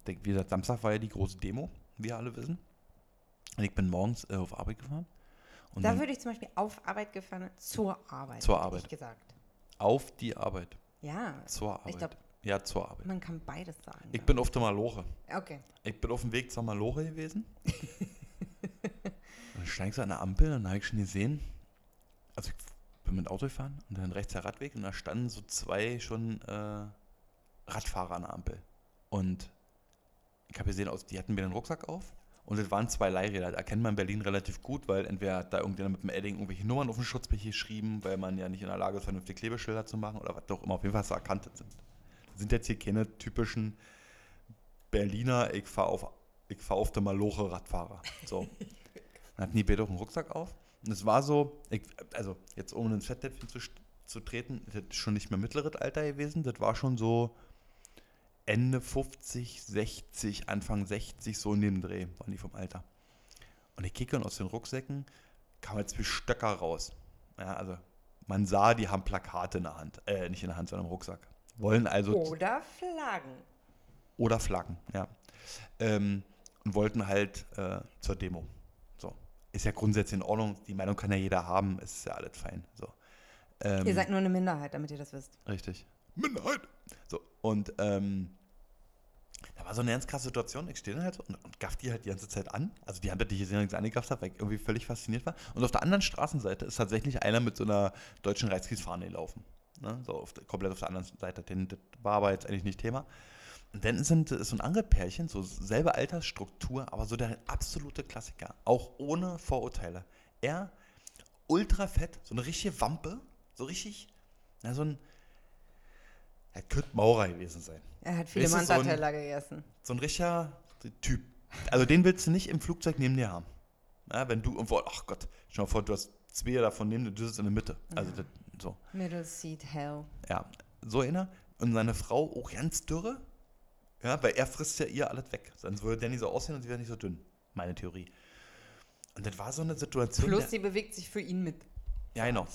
wie gesagt, Samstag war ja die große Demo, wie wir alle wissen. Und ich bin morgens äh, auf Arbeit gefahren. Und Da würde ich zum Beispiel auf Arbeit gefahren, zur Arbeit. Zur Arbeit. Ich gesagt. auf die Arbeit. Ja. Zur Arbeit. Ich glaube, ja, zur Arbeit. man kann beides sagen. Ich bin auf der Maloche. Okay. Ich bin auf dem Weg zur Maloche gewesen. und [LAUGHS] dann steigst du an der Ampel und dann habe ich schon gesehen, also ich bin mit dem Auto gefahren und dann rechts der Radweg und da standen so zwei schon äh, Radfahrer an der Ampel. Und ich habe gesehen, die hatten mir den Rucksack auf und es waren zwei Leihräder. Das erkennt man in Berlin relativ gut, weil entweder hat da irgendjemand mit dem Edding irgendwelche Nummern auf den Schutzblech geschrieben, weil man ja nicht in der Lage ist, vernünftig Klebeschilder zu machen oder was auch immer. Auf jeden Fall so erkannt sind. Das sind jetzt hier keine typischen Berliner, ich fahre auf, ich fahr auf der Maloche Radfahrer. So. Dann hatten die beide auch einen Rucksack auf. Und es war so, ich, also jetzt ohne ins Fettnäpfchen zu, zu treten, das ist schon nicht mehr mittleres Alter gewesen. Das war schon so Ende 50, 60, Anfang 60, so in dem Dreh waren die vom Alter. Und ich kicke und aus den Rucksäcken kamen jetzt wie Stöcker raus. Ja, also man sah, die haben Plakate in der Hand, äh, nicht in der Hand, sondern im Rucksack. Wollen also Oder Flaggen. oder Flaggen, ja. Ähm, und wollten halt äh, zur Demo. So. Ist ja grundsätzlich in Ordnung. Die Meinung kann ja jeder haben. Ist ja alles fein. So. Ähm, Ihr seid nur eine Minderheit, damit ihr das wisst. Richtig. Minderheit. So, und ähm, da war so eine ganz krasse Situation. Ich stehe dann halt und, und gaff die halt die ganze Zeit an. Also die haben das nicht gesehen, als ich angegafft habe, weil ich irgendwie völlig fasziniert war. Und auf der anderen Straßenseite ist tatsächlich einer mit so einer deutschen Reichskriegsfahne gelaufen. Ne? So auf komplett auf der anderen Seite. Den, das war aber jetzt eigentlich nicht Thema. Und dann sind ist so ein anderes Pärchen, so selbe Altersstruktur, aber so der absolute Klassiker. Auch ohne Vorurteile. Er ultra fett, so eine richtige Wampe, so richtig, na, so ein, er könnte Maurer gewesen sein. Er hat viele es so gegessen. So ein richtiger Typ. Also den willst du nicht im Flugzeug neben dir haben. Ja, wenn du irgendwo, ach Gott, stell dir mal vor, du hast zwei davon neben dir, du sitzt in der Mitte. Also Ja. das, so. Middle Seat Hell. Ja, so einer. Und seine Frau auch ganz dürre. Ja, weil er frisst ja ihr alles weg. Sonst würde der nicht so aussehen und sie wäre nicht so dünn. Meine Theorie. Und das war so eine Situation. Plus, sie bewegt sich für ihn mit. Ja, genau.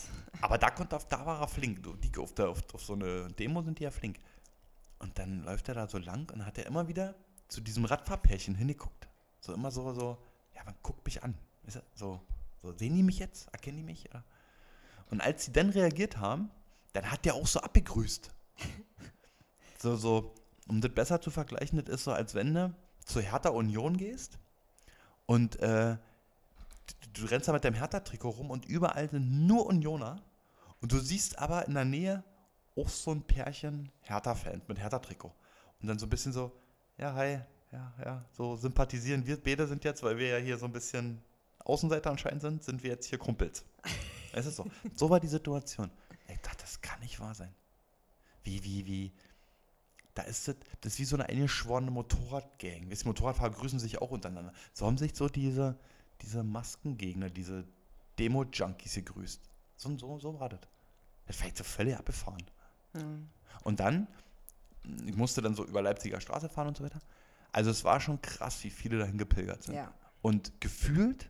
Aber da, konnte, da war er flink. Die, auf, der, auf, auf so eine Demo sind die ja flink. Und dann läuft er da so lang und hat er immer wieder zu diesem Radfahrpärchen hingeguckt. So immer so, so, ja, man guckt mich an. So, so, sehen die mich jetzt? Erkennen die mich? Oder? Und als sie dann reagiert haben, dann hat der auch so abgegrüßt. so, so, um das besser zu vergleichen, das ist so, als wenn du zur Hertha Union gehst und äh, du, rennst da mit deinem Hertha-Trikot rum und überall sind nur Unioner und du siehst aber in der Nähe auch so ein Pärchen Hertha-Fans mit Hertha-Trikot. Und dann so ein bisschen so, ja, hi, ja, ja, so sympathisieren wir beide sind jetzt, weil wir ja hier so ein bisschen Außenseiter anscheinend sind, sind wir jetzt hier Kumpels. [LAUGHS] Es ist so. So war die Situation. Ich dachte, das kann nicht wahr sein. Wie, wie, wie. Da ist das, das ist wie so eine eingeschworene Motorradgang. Die Motorradfahrer grüßen sich auch untereinander. So haben sich so diese, diese Maskengegner, diese Demo-Junkies gegrüßt. So, so, so war das. Das war jetzt so völlig abgefahren. Hm. Und dann, ich musste dann so über Leipziger Straße fahren und so weiter. Also es war schon krass, wie viele dahin gepilgert sind. Ja. Und gefühlt,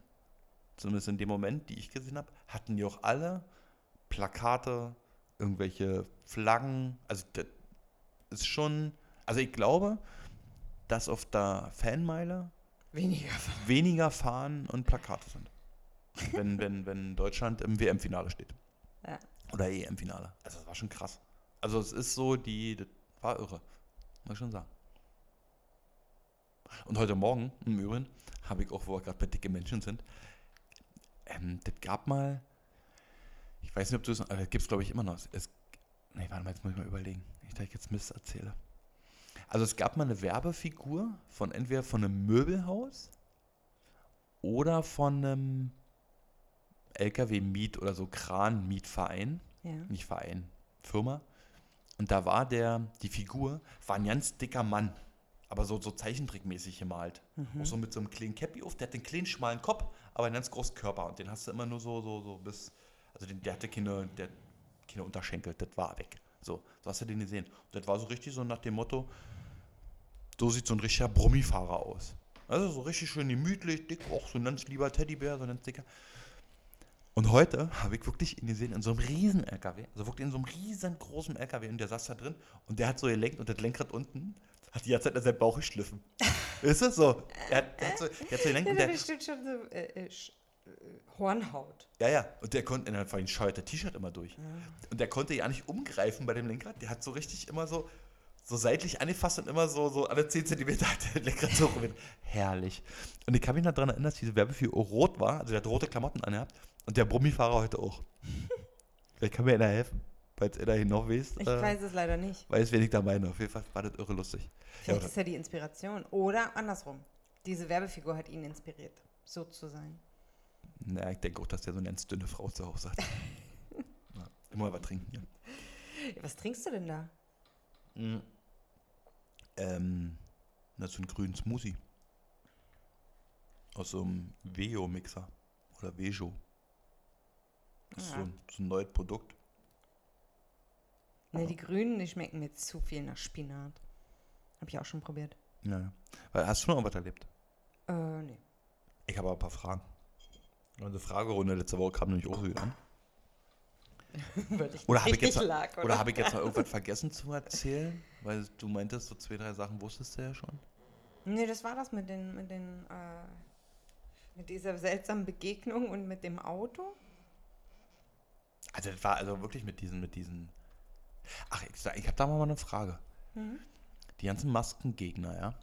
zumindest in dem Moment, die ich gesehen habe, hatten die auch alle Plakate, irgendwelche Flaggen. Also das ist schon, also ich glaube, dass auf der Fanmeile Weniger. weniger Fahnen und Plakate sind. wenn, wenn, wenn Deutschland im WM-Finale steht. Ja. Oder EM-Finale. Also das war schon krass. Also es ist so, die, das war irre. Muss ich schon sagen. Und heute Morgen, im Übrigen, habe ich auch, wo wir gerade bei dicke Menschen sind, ähm, das gab mal, ich weiß nicht, ob du es, aber das gibt es glaube ich immer noch. Es, nee, warte mal, jetzt muss ich mal überlegen. Nicht, dass ich jetzt Mist erzähle. Also es gab mal eine Werbefigur von entweder von einem Möbelhaus oder von einem LKW-Miet- oder so Kran-Mietverein Ja. nicht Verein, Firma. Und da war der, die Figur, war ein ganz dicker Mann, aber so, so Zeichentrickmäßig gemalt. Auch so mit so einem kleinen Käppi auf, der hat den kleinen schmalen Kopf, aber einen ganz großen Körper. Und den hast du immer nur so, so, so bis, also den, der hatte keine, der, keine Unterschenkel, das war weg. So, so hast du den gesehen. Und das war so richtig so nach dem Motto, so sieht so ein richtiger Brummifahrer aus. Also so richtig schön gemütlich, dick, auch so ein ganz lieber Teddybär, so ein ganz dicker. Und heute habe ich wirklich ihn gesehen in so einem riesen LKW, also wirklich in so einem riesengroßen LKW und der saß da drin und der hat so gelenkt und das Lenkrad unten hat die ganze Zeit an seinen Bauch geschliffen. [LAUGHS] ist es so? Er hat, der hat so, der hat so gelenkt Ja, und der, bestimmt schon so äh, äh, äh, Hornhaut. ja, ja, und der konnte, vor allem scheuert der T-Shirt immer durch. Und der konnte ja nicht umgreifen bei dem Lenkrad, der hat so richtig immer so, so seitlich angefasst und immer so, so alle 10 cm hat der Lenkrad so rum. Herrlich. Und ich kann mich noch daran erinnern, dass diese Werbefigur rot war, also der hat rote Klamotten angehabt und der Brummifahrer heute auch. Vielleicht kann mir einer helfen, falls er dahin noch weiß. Ich äh, weiß es leider nicht. weiß, wen ich da meine. Auf jeden Fall war das irre lustig. Vielleicht oder- ist er die Inspiration. Oder andersrum. Diese Werbefigur hat ihn inspiriert, so zu sein. Na, ich denke auch, dass der so eine ganz dünne Frau zu Hause hat. [LAUGHS] ja, immer was trinken. Ja. Was trinkst du denn da? Ähm, das ist so ein grünen Smoothie. Aus so einem Veo-Mixer. Oder Vejo. Das ist Ja. so, ein, so ein neues Produkt. Ne, die Grünen, die schmecken mir zu viel nach Spinat. Habe ich auch schon probiert. Ja, hast du schon irgendwas erlebt? Äh, nee. Ich habe aber ein paar Fragen. Unsere Fragerunde letzte Woche kam nämlich auch so wieder an. [LAUGHS] Oder habe ich, jetzt, lag, oder habe ich jetzt noch irgendwas [LAUGHS] vergessen zu erzählen? Weil du meintest, so zwei, drei Sachen wusstest du ja schon. Nee, das war das mit den, mit den, äh, mit dieser seltsamen Begegnung und mit dem Auto. Also das war also wirklich mit diesen, mit diesen. Ach, ich, ich habe da mal eine Frage. Die ganzen Maskengegner, ja.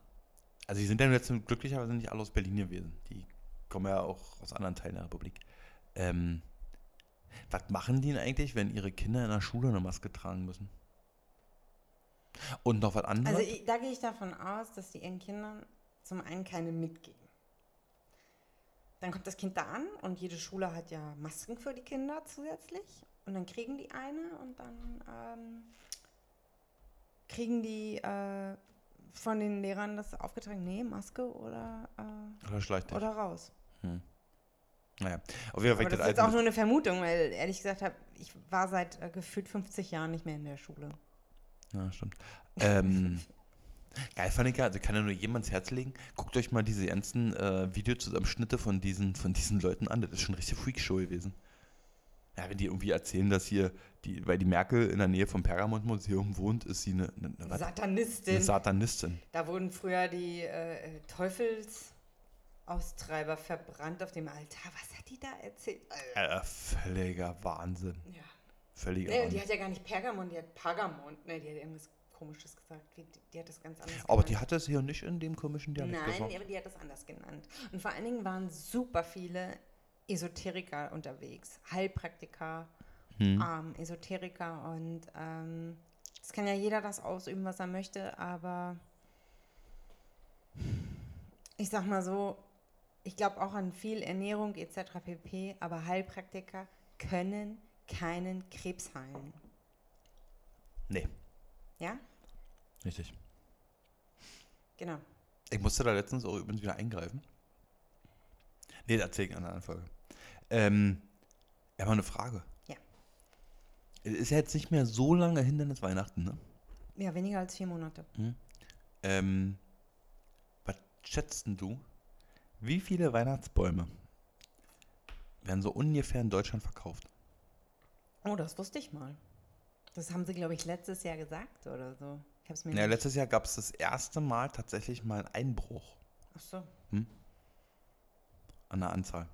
Also die sind ja jetzt glücklicherweise nicht alle aus Berlin gewesen. Die kommen ja auch aus anderen Teilen der Republik. Ähm, was machen die denn eigentlich, wenn ihre Kinder in der Schule eine Maske tragen müssen? Und noch was anderes? Also ich, da gehe ich davon aus, dass die ihren Kindern zum einen keine mitgeben. Dann kommt das Kind da an und jede Schule hat ja Masken für die Kinder zusätzlich. Und dann kriegen die eine und dann ähm, kriegen die äh, von den Lehrern das aufgetragen, nee, Maske oder, äh, Oder oder raus. Naja, auf jeden Fall Aber das ist jetzt auch nur eine Vermutung, weil ehrlich gesagt hab, ich war seit äh, gefühlt 50 Jahren nicht mehr in der Schule. Ja, stimmt. Ähm, [LAUGHS] geil fand ich ja, also kann ja nur jedem ans Herz legen. Guckt euch mal diese ganzen äh, Videozusammenschnitte von diesen, von diesen Leuten an. Das ist schon richtig Freakshow gewesen. Ja, wenn die irgendwie erzählen, dass hier, die, weil die Merkel in der Nähe vom Pergamon-Museum wohnt, ist sie eine, eine, eine? Satanistin. eine Satanistin. Da wurden früher die äh, Teufels, Austreiber verbrannt auf dem Altar. Was hat die da erzählt? Äh, völliger Wahnsinn. Ja. Völliger Nee, die Wahnsinn. hat ja gar nicht Pergamon, die hat Pagamon. Nee, die hat irgendwas Komisches gesagt. Die, die hat das ganz anders Aber die genannt. hat es hier nicht in dem komischen Dialekt Nein, gesagt. aber die hat das anders genannt. Und vor allen Dingen waren super viele Esoteriker unterwegs. Heilpraktiker, Hm. ähm, Esoteriker und ähm, es kann ja jeder das ausüben, was er möchte, aber ich sag mal so, ich glaube auch an viel Ernährung etc. pp, aber Heilpraktiker können keinen Krebs heilen. Nee, Ja? richtig. Genau. Ich musste da letztens auch übrigens wieder eingreifen. Nee, das erzähle ich in einer anderen Folge. Ähm, ja, mal eine Frage. Ja. Es ist ja jetzt nicht mehr so lange hin, denn es Weihnachten, ne? Ja, weniger als vier Monate. Ähm, was schätzt denn du? Wie viele Weihnachtsbäume werden so ungefähr in Deutschland verkauft? Oh, das wusste ich mal. Das haben sie, glaube ich, letztes Jahr gesagt oder so. Ich habe es mir Ja, nicht- letztes Jahr gab es das erste Mal tatsächlich mal einen Einbruch Ach so. an der Anzahl.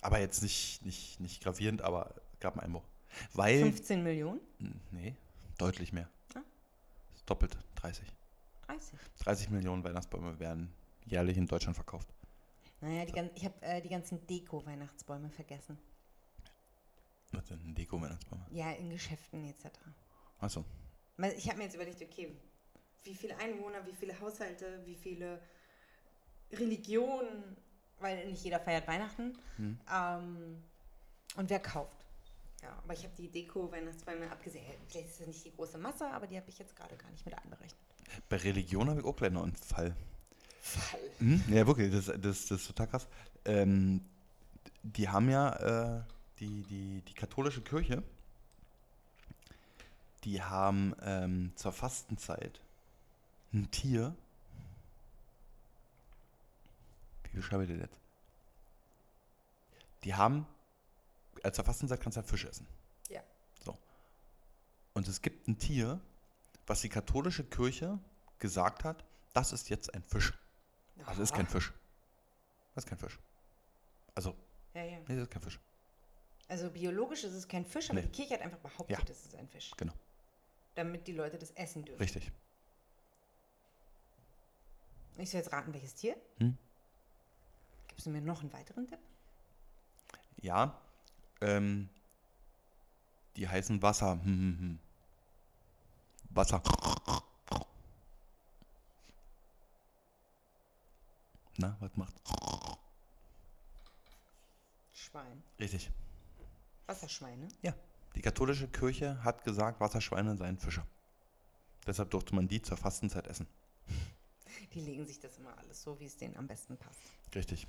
Aber jetzt nicht, nicht, nicht gravierend, aber gab einen Einbruch. Weil, 15 Millionen? Nee, deutlich mehr. Ah. Das ist doppelt, 30. 30. 30 Millionen Weihnachtsbäume werden jährlich in Deutschland verkauft. Naja, die, ich habe äh, die ganzen Deko-Weihnachtsbäume vergessen. Was sind denn Deko-Weihnachtsbäume? Ja, in Geschäften etc. Achso. Ich habe mir jetzt überlegt, okay, wie viele Einwohner, wie viele Haushalte, wie viele Religionen, weil nicht jeder feiert Weihnachten. Hm. Ähm, und wer kauft. Ja, aber ich habe die Deko-Weihnachtsbäume abgesehen. Vielleicht ist das nicht die große Masse, aber die habe ich jetzt gerade gar nicht mit einberechnet. Bei Religion habe ich auch gleich noch einen Fall. Fall. Hm? Ja, wirklich, das, das, das ist total krass. Ähm, die haben ja, äh, die, die, die katholische Kirche, die haben ähm, zur Fastenzeit ein Tier. Wie beschreibe ich das jetzt? Die haben, äh, zur Fastenzeit kannst du ja Fisch essen. Ja. So. Und es gibt ein Tier, was die katholische Kirche gesagt hat, das ist jetzt ein Fisch. Also ist kein Fisch. Das ist kein Fisch. Also, Ja, ja. nee, das ist kein Fisch. Also biologisch ist es kein Fisch, aber Nee. die Kirche hat einfach behauptet, Ja. es ist ein Fisch. Genau. Damit die Leute das essen dürfen. Richtig. Ich soll jetzt raten, welches Tier? Hm? Gibst du mir noch einen weiteren Tipp? Ja, ähm, die heißen Wasser. Hm, hm, hm. Wasser. Na, was macht? Schwein. Richtig. Wasserschweine. Ja, die katholische Kirche hat gesagt, Wasserschweine seien Fische. Deshalb durfte man die zur Fastenzeit essen. [LAUGHS] Die legen sich das immer alles so, wie es denen am besten passt. Richtig.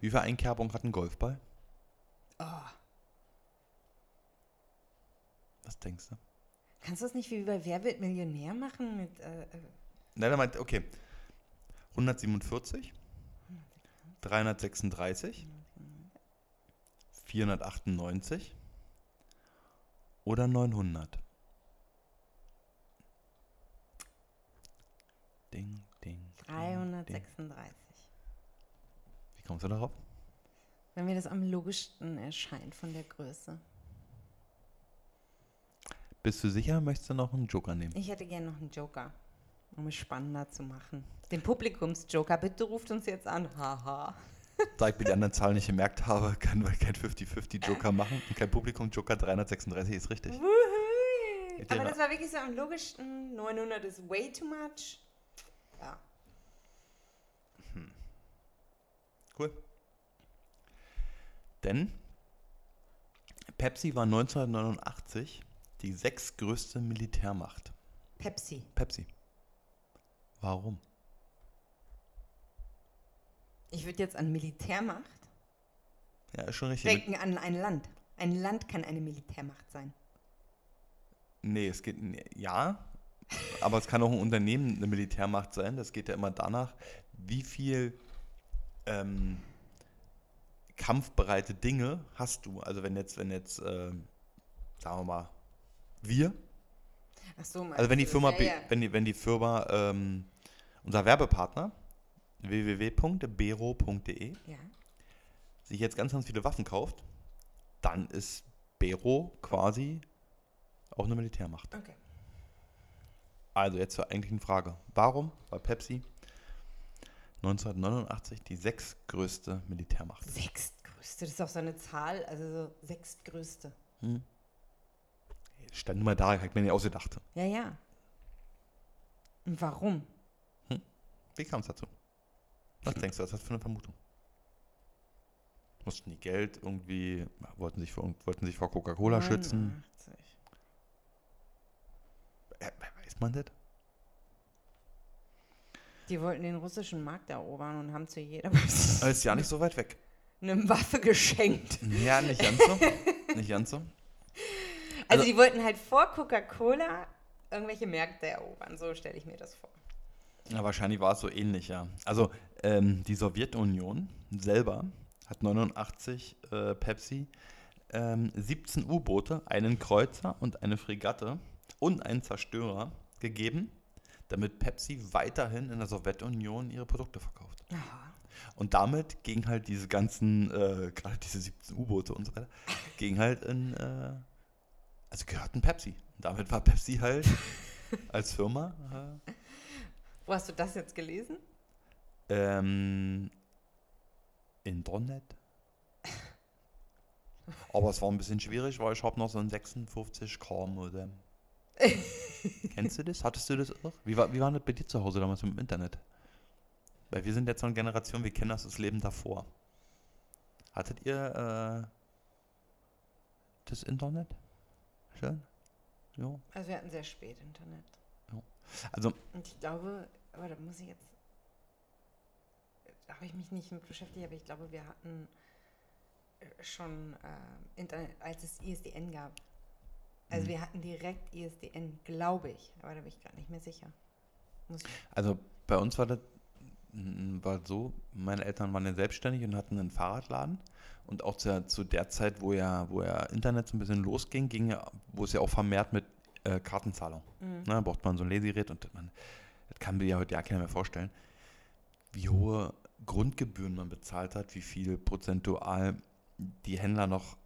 Wie viel Einkerbung hat ein Golfball? Oh. Was denkst du? Kannst du das nicht wie bei Wer wird Millionär machen? Mit, äh, äh, Nein, er meint, okay. 147, 336, 498 oder 900. Ding, ding. ding, ding. 336. Wie kommst du darauf? Wenn mir das am logischsten erscheint von der Größe. Bist du sicher, möchtest du noch einen Joker nehmen? Ich hätte gerne noch einen Joker, um es spannender zu machen. Den Publikumsjoker, bitte ruft uns jetzt an. Haha. Da ich mir die anderen Zahlen nicht gemerkt habe, können wir kein 50-50 Joker machen. Und kein Publikum-Joker, 336 ist richtig. Wuhui. Ich Aber das war wirklich so am logischsten. 900 ist way too much. Ja. Cool. Denn Pepsi war 1989 die sechstgrößte Militärmacht. Pepsi. Pepsi. Warum? Ich würde jetzt an Militärmacht Ja, ist schon richtig. denken, an ein Land. Ein Land kann eine Militärmacht sein. Nee, es geht. Ja, aber es kann auch ein Unternehmen eine Militärmacht sein. Das geht ja immer danach, wie viel ähm, kampfbereite Dinge hast du. Also wenn jetzt, wenn jetzt, ähm, sagen wir mal, wir, Ach so, also wenn die Firma, ja, ja. wenn die, wenn die Firma, ähm, unser Werbepartner, www.bero.de Ja. sich jetzt ganz, ganz viele Waffen kauft, dann ist Bero quasi auch eine Militärmacht. Okay. Also jetzt zur eigentlichen Frage. Warum war Pepsi 1989 die sechstgrößte Militärmacht? Sechstgrößte, das ist auch so eine Zahl, also so sechstgrößte. Hm. Stand nur mal da, hat mir nicht ausgedacht. Ja, ja. Und warum? Wie kam es dazu? Was denkst du, was hast du für eine Vermutung? Mussten die Geld irgendwie, wollten sich vor, wollten sich vor Coca-Cola schützen? 89. Äh, weiß man das? Die wollten den russischen Markt erobern und haben zu jedem Aber ist ja nicht so weit weg. eine Waffe geschenkt. Ja, nicht ganz so. nicht ganz so. Also, Also- die wollten halt vor Coca-Cola irgendwelche Märkte erobern, so stelle ich mir das vor. Ja, wahrscheinlich war es so ähnlich, ja. Also ähm, die Sowjetunion selber hat 89 äh, Pepsi ähm, 17 U-Boote, einen Kreuzer und eine Fregatte und einen Zerstörer gegeben, damit Pepsi weiterhin in der Sowjetunion ihre Produkte verkauft. Aha. Und damit ging halt diese ganzen, äh, gerade diese 17 U-Boote und so weiter, ging halt in, äh, also gehörten Pepsi. Und damit war Pepsi halt [LAUGHS] als Firma äh, Wo hast du das jetzt gelesen? Ähm, Internet. [LAUGHS] Aber es war ein bisschen schwierig, weil ich habe noch so ein 56K Modem. [LAUGHS] Kennst du das? Hattest du das auch? Wie war, wie war das bei dir zu Hause damals mit dem Internet? Weil wir sind jetzt so eine Generation, wir kennen das, das Leben davor. Hattet ihr äh, das Internet? Schön? Ja. Also wir hatten sehr spät Internet. Also, Und ich glaube, aber da muss ich jetzt, da habe ich mich nicht mit beschäftigt, aber ich glaube, wir hatten äh, schon äh, Internet, als es ISDN gab. Also Mhm. wir hatten direkt ISDN, glaube ich, aber da bin ich gar nicht mehr sicher. Also bei uns war das war so, meine Eltern waren ja selbstständig und hatten einen Fahrradladen. Und auch zu, zu der Zeit, wo ja, wo ja Internet so ein bisschen losging, ging ja, wo es ja auch vermehrt mit äh, Kartenzahlung. Mhm. Ne, da braucht man so ein Lesegerät und man, das kann mir ja heute ja keiner mehr vorstellen, wie hohe Grundgebühren man bezahlt hat, wie viel prozentual die Händler noch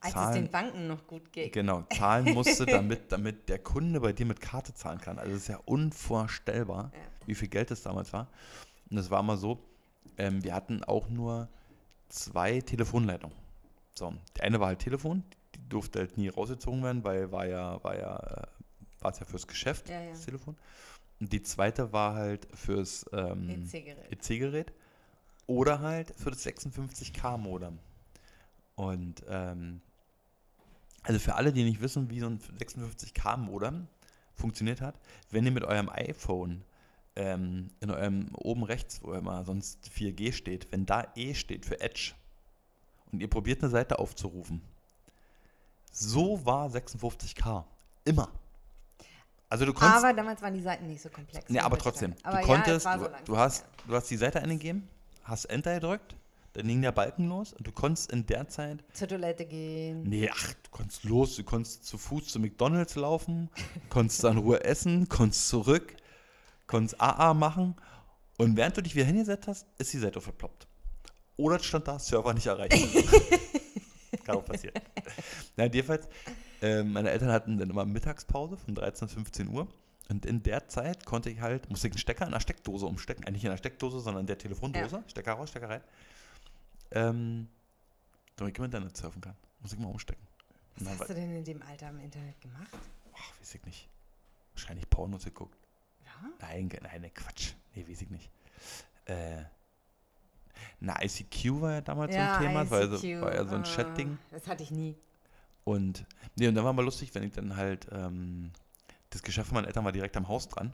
als es zahlen. den Banken noch gut ging. Genau, zahlen musste, damit, damit der Kunde bei dir mit Karte zahlen kann. Also es ist ja unvorstellbar, Ja. wie viel Geld das damals war. Und es war mal so, ähm, wir hatten auch nur zwei Telefonleitungen. So, die eine war halt Telefon, durfte halt nie rausgezogen werden, weil war ja, war ja, äh, war es ja fürs Geschäft, Ja, ja. das Telefon. Und die zweite war halt fürs ähm, EC-Gerät. EC-Gerät oder halt für das 56K-Modem. Und ähm, also für alle, die nicht wissen, wie so ein 56K-Modem funktioniert hat, wenn ihr mit eurem iPhone ähm, in eurem oben rechts, wo immer sonst 4G steht, wenn da E steht für Edge und ihr probiert eine Seite aufzurufen, so war 56K. Immer. Also du konntest Aber damals waren die Seiten nicht so komplex. Nee, aber trotzdem. Aber du ja, konntest, es war so du, hast, ja. du hast die Seite eingegeben, hast Enter gedrückt, dann ging der Balken los und du konntest in der Zeit, Zur Toilette gehen. nee, ach, du konntest los, du konntest zu Fuß zu McDonalds laufen, [LAUGHS] konntest dann Ruhe essen, konntest zurück, konntest AA machen und während du dich wieder hingesetzt hast, ist die Seite verploppt. Oder es stand da, Server nicht erreicht. [LAUGHS] Auch passieren. [LAUGHS] Na, jedenfalls, äh, meine Eltern hatten dann immer Mittagspause von 13 bis 15 Uhr. Und in der Zeit konnte ich halt, musste ich einen Stecker in der Steckdose umstecken. Eigentlich nicht in der Steckdose, sondern in der Telefondose. Stecker raus, Stecker rein. Ähm, damit ich im Internet surfen kann. Muss ich mal umstecken. Was dann hast du denn in dem Alter im Internet gemacht? ach, weiß ich nicht. Wahrscheinlich Pornos geguckt. Ja? Nein, nein, ne, Quatsch. Nee, weiß ich nicht. Äh, na, ICQ war ja damals so ein Thema, weil so, ICQ, war ja so ein ah, Chat-Ding. Das hatte ich nie. Und, nee, und dann war mal lustig, wenn ich dann halt, ähm, das Geschäft von meinen Eltern war direkt am Haus dran.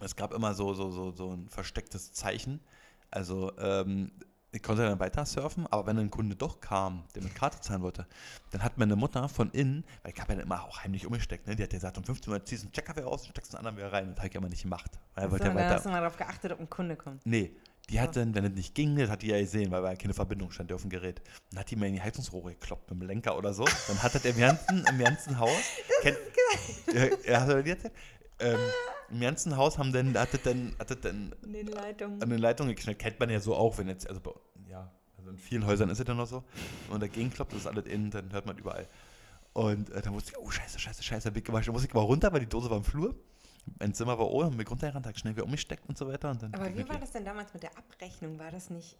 Es gab immer so, so, so, so ein verstecktes Zeichen. Also, ähm, ich konnte dann weiter surfen, aber wenn ein Kunde doch kam, der mit Karte zahlen wollte, dann hat meine Mutter von innen, weil ich habe ja dann immer auch heimlich umgesteckt, ne? die hat ja gesagt, um 15 Uhr ziehst du einen Checker wieder aus und steckst einen anderen wieder rein. Das habe ich aber nicht gemacht. Weil er wollte ja weiter. hast du mal darauf geachtet, ob ein Kunde kommt. Nee, die hat dann, wenn es nicht ging, das hat die ja gesehen, weil ja keine Verbindung stand ja auf dem Gerät. Dann hat die mir in die Heizungsrohre gekloppt mit dem Lenker oder so. Dann hat das im ganzen, im ganzen Haus. [LAUGHS] Kennt, ja, hast du das ähm, Im ganzen Haus haben dann, hat das dann, hat das dann In den Leitungen. an den Leitungen geknallt. Kennt man ja so auch, wenn jetzt, also bei, ja, also in vielen Häusern ist es ja noch so. Und dagegen klopft, das ist alles innen, dann hört man überall. Und äh, dann wusste ich, oh scheiße, scheiße, scheiße, hab ich gemacht. Dann musste ich mal runter, weil die Dose war im Flur. Mein Zimmer war oben, bin ich runtergerannt, hab schnell wieder umgesteckt und so weiter. Und dann Aber wie war das denn damals mit der Abrechnung? War das nicht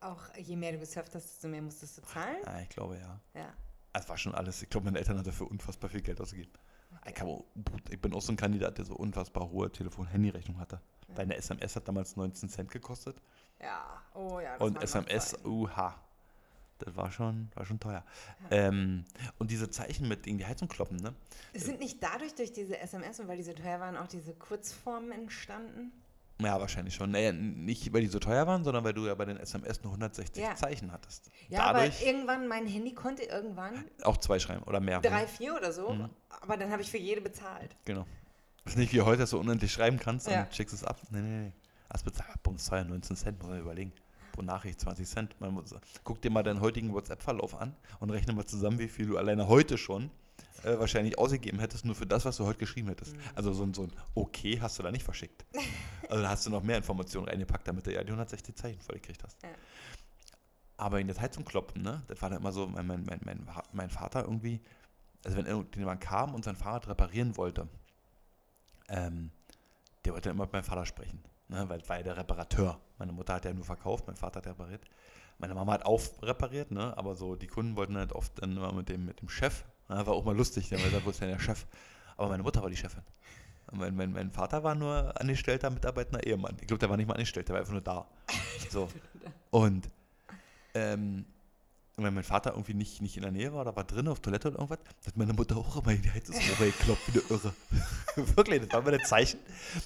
auch, je mehr du gesurft hast, desto mehr musstest du zahlen? Ah, ich glaube ja. Ja. Es war schon alles. Ich glaube, meine Eltern haben dafür unfassbar viel Geld ausgegeben. Ich, hab auch- ich bin auch so ein Kandidat, der so unfassbar hohe Telefon-Handy-Rechnung hatte. Deine SMS hat damals 19 Cent gekostet. Ja, oh ja. und SMS, uha. Das war schon, war schon teuer. Ähm, und diese Zeichen mit gegen die Heizung kloppen, ne? Sind nicht dadurch, durch diese SMS und weil die so teuer waren, auch diese Kurzformen entstanden? Ja, wahrscheinlich schon. Naja, nicht, weil die so teuer waren, sondern weil du ja bei den SMS nur 160 Ja. Zeichen hattest. Ja, Dadurch aber irgendwann, mein Handy konnte irgendwann auch zwei schreiben oder mehr. drei, vier oder so, Mhm. aber dann habe ich für jede bezahlt. Genau. Das ist nicht wie heute, dass du unendlich schreiben kannst Ja. und schickst es ab. Nee, nee, nee. Das bezahlt Bumsteuer 19 Cent, muss man überlegen. Pro Nachricht 20 Cent. Man muss, guck dir mal deinen heutigen WhatsApp-Verlauf an und rechne mal zusammen, wie viel du alleine heute schon äh, wahrscheinlich ausgegeben hättest, nur für das, was du heute geschrieben hättest. Mhm. Also so ein, so ein Okay hast du da nicht verschickt. [LAUGHS] Also da hast du noch mehr Informationen reingepackt, damit du ja die 160 Zeichen voll gekriegt hast. Ja. Aber in der Heizung kloppen, ne? Das war dann immer so, mein, mein, mein, mein, mein Vater irgendwie, also wenn irgendjemand kam und sein Fahrrad reparieren wollte, ähm, der wollte immer mit meinem Vater sprechen, ne? weil war ja der Reparateur. Meine Mutter hat ja nur verkauft, mein Vater hat repariert. Meine Mama hat auch repariert, ne? aber so die Kunden wollten halt oft dann immer mit dem, mit dem Chef. Ne? War auch mal lustig, der war wo ist denn der Chef? Aber meine Mutter war die Chefin. Mein, mein, mein Vater war nur angestellter, mitarbeitender Ehemann. Ich glaube, der war nicht mal angestellt, der war einfach nur da. [LAUGHS] So. Und ähm, wenn mein Vater irgendwie nicht, nicht in der Nähe war oder war drin auf Toilette oder irgendwas, hat meine Mutter auch immer in die Heizungsrohre geklopft, wie eine Irre. [LAUGHS] Wirklich, das war immer ein Zeichen,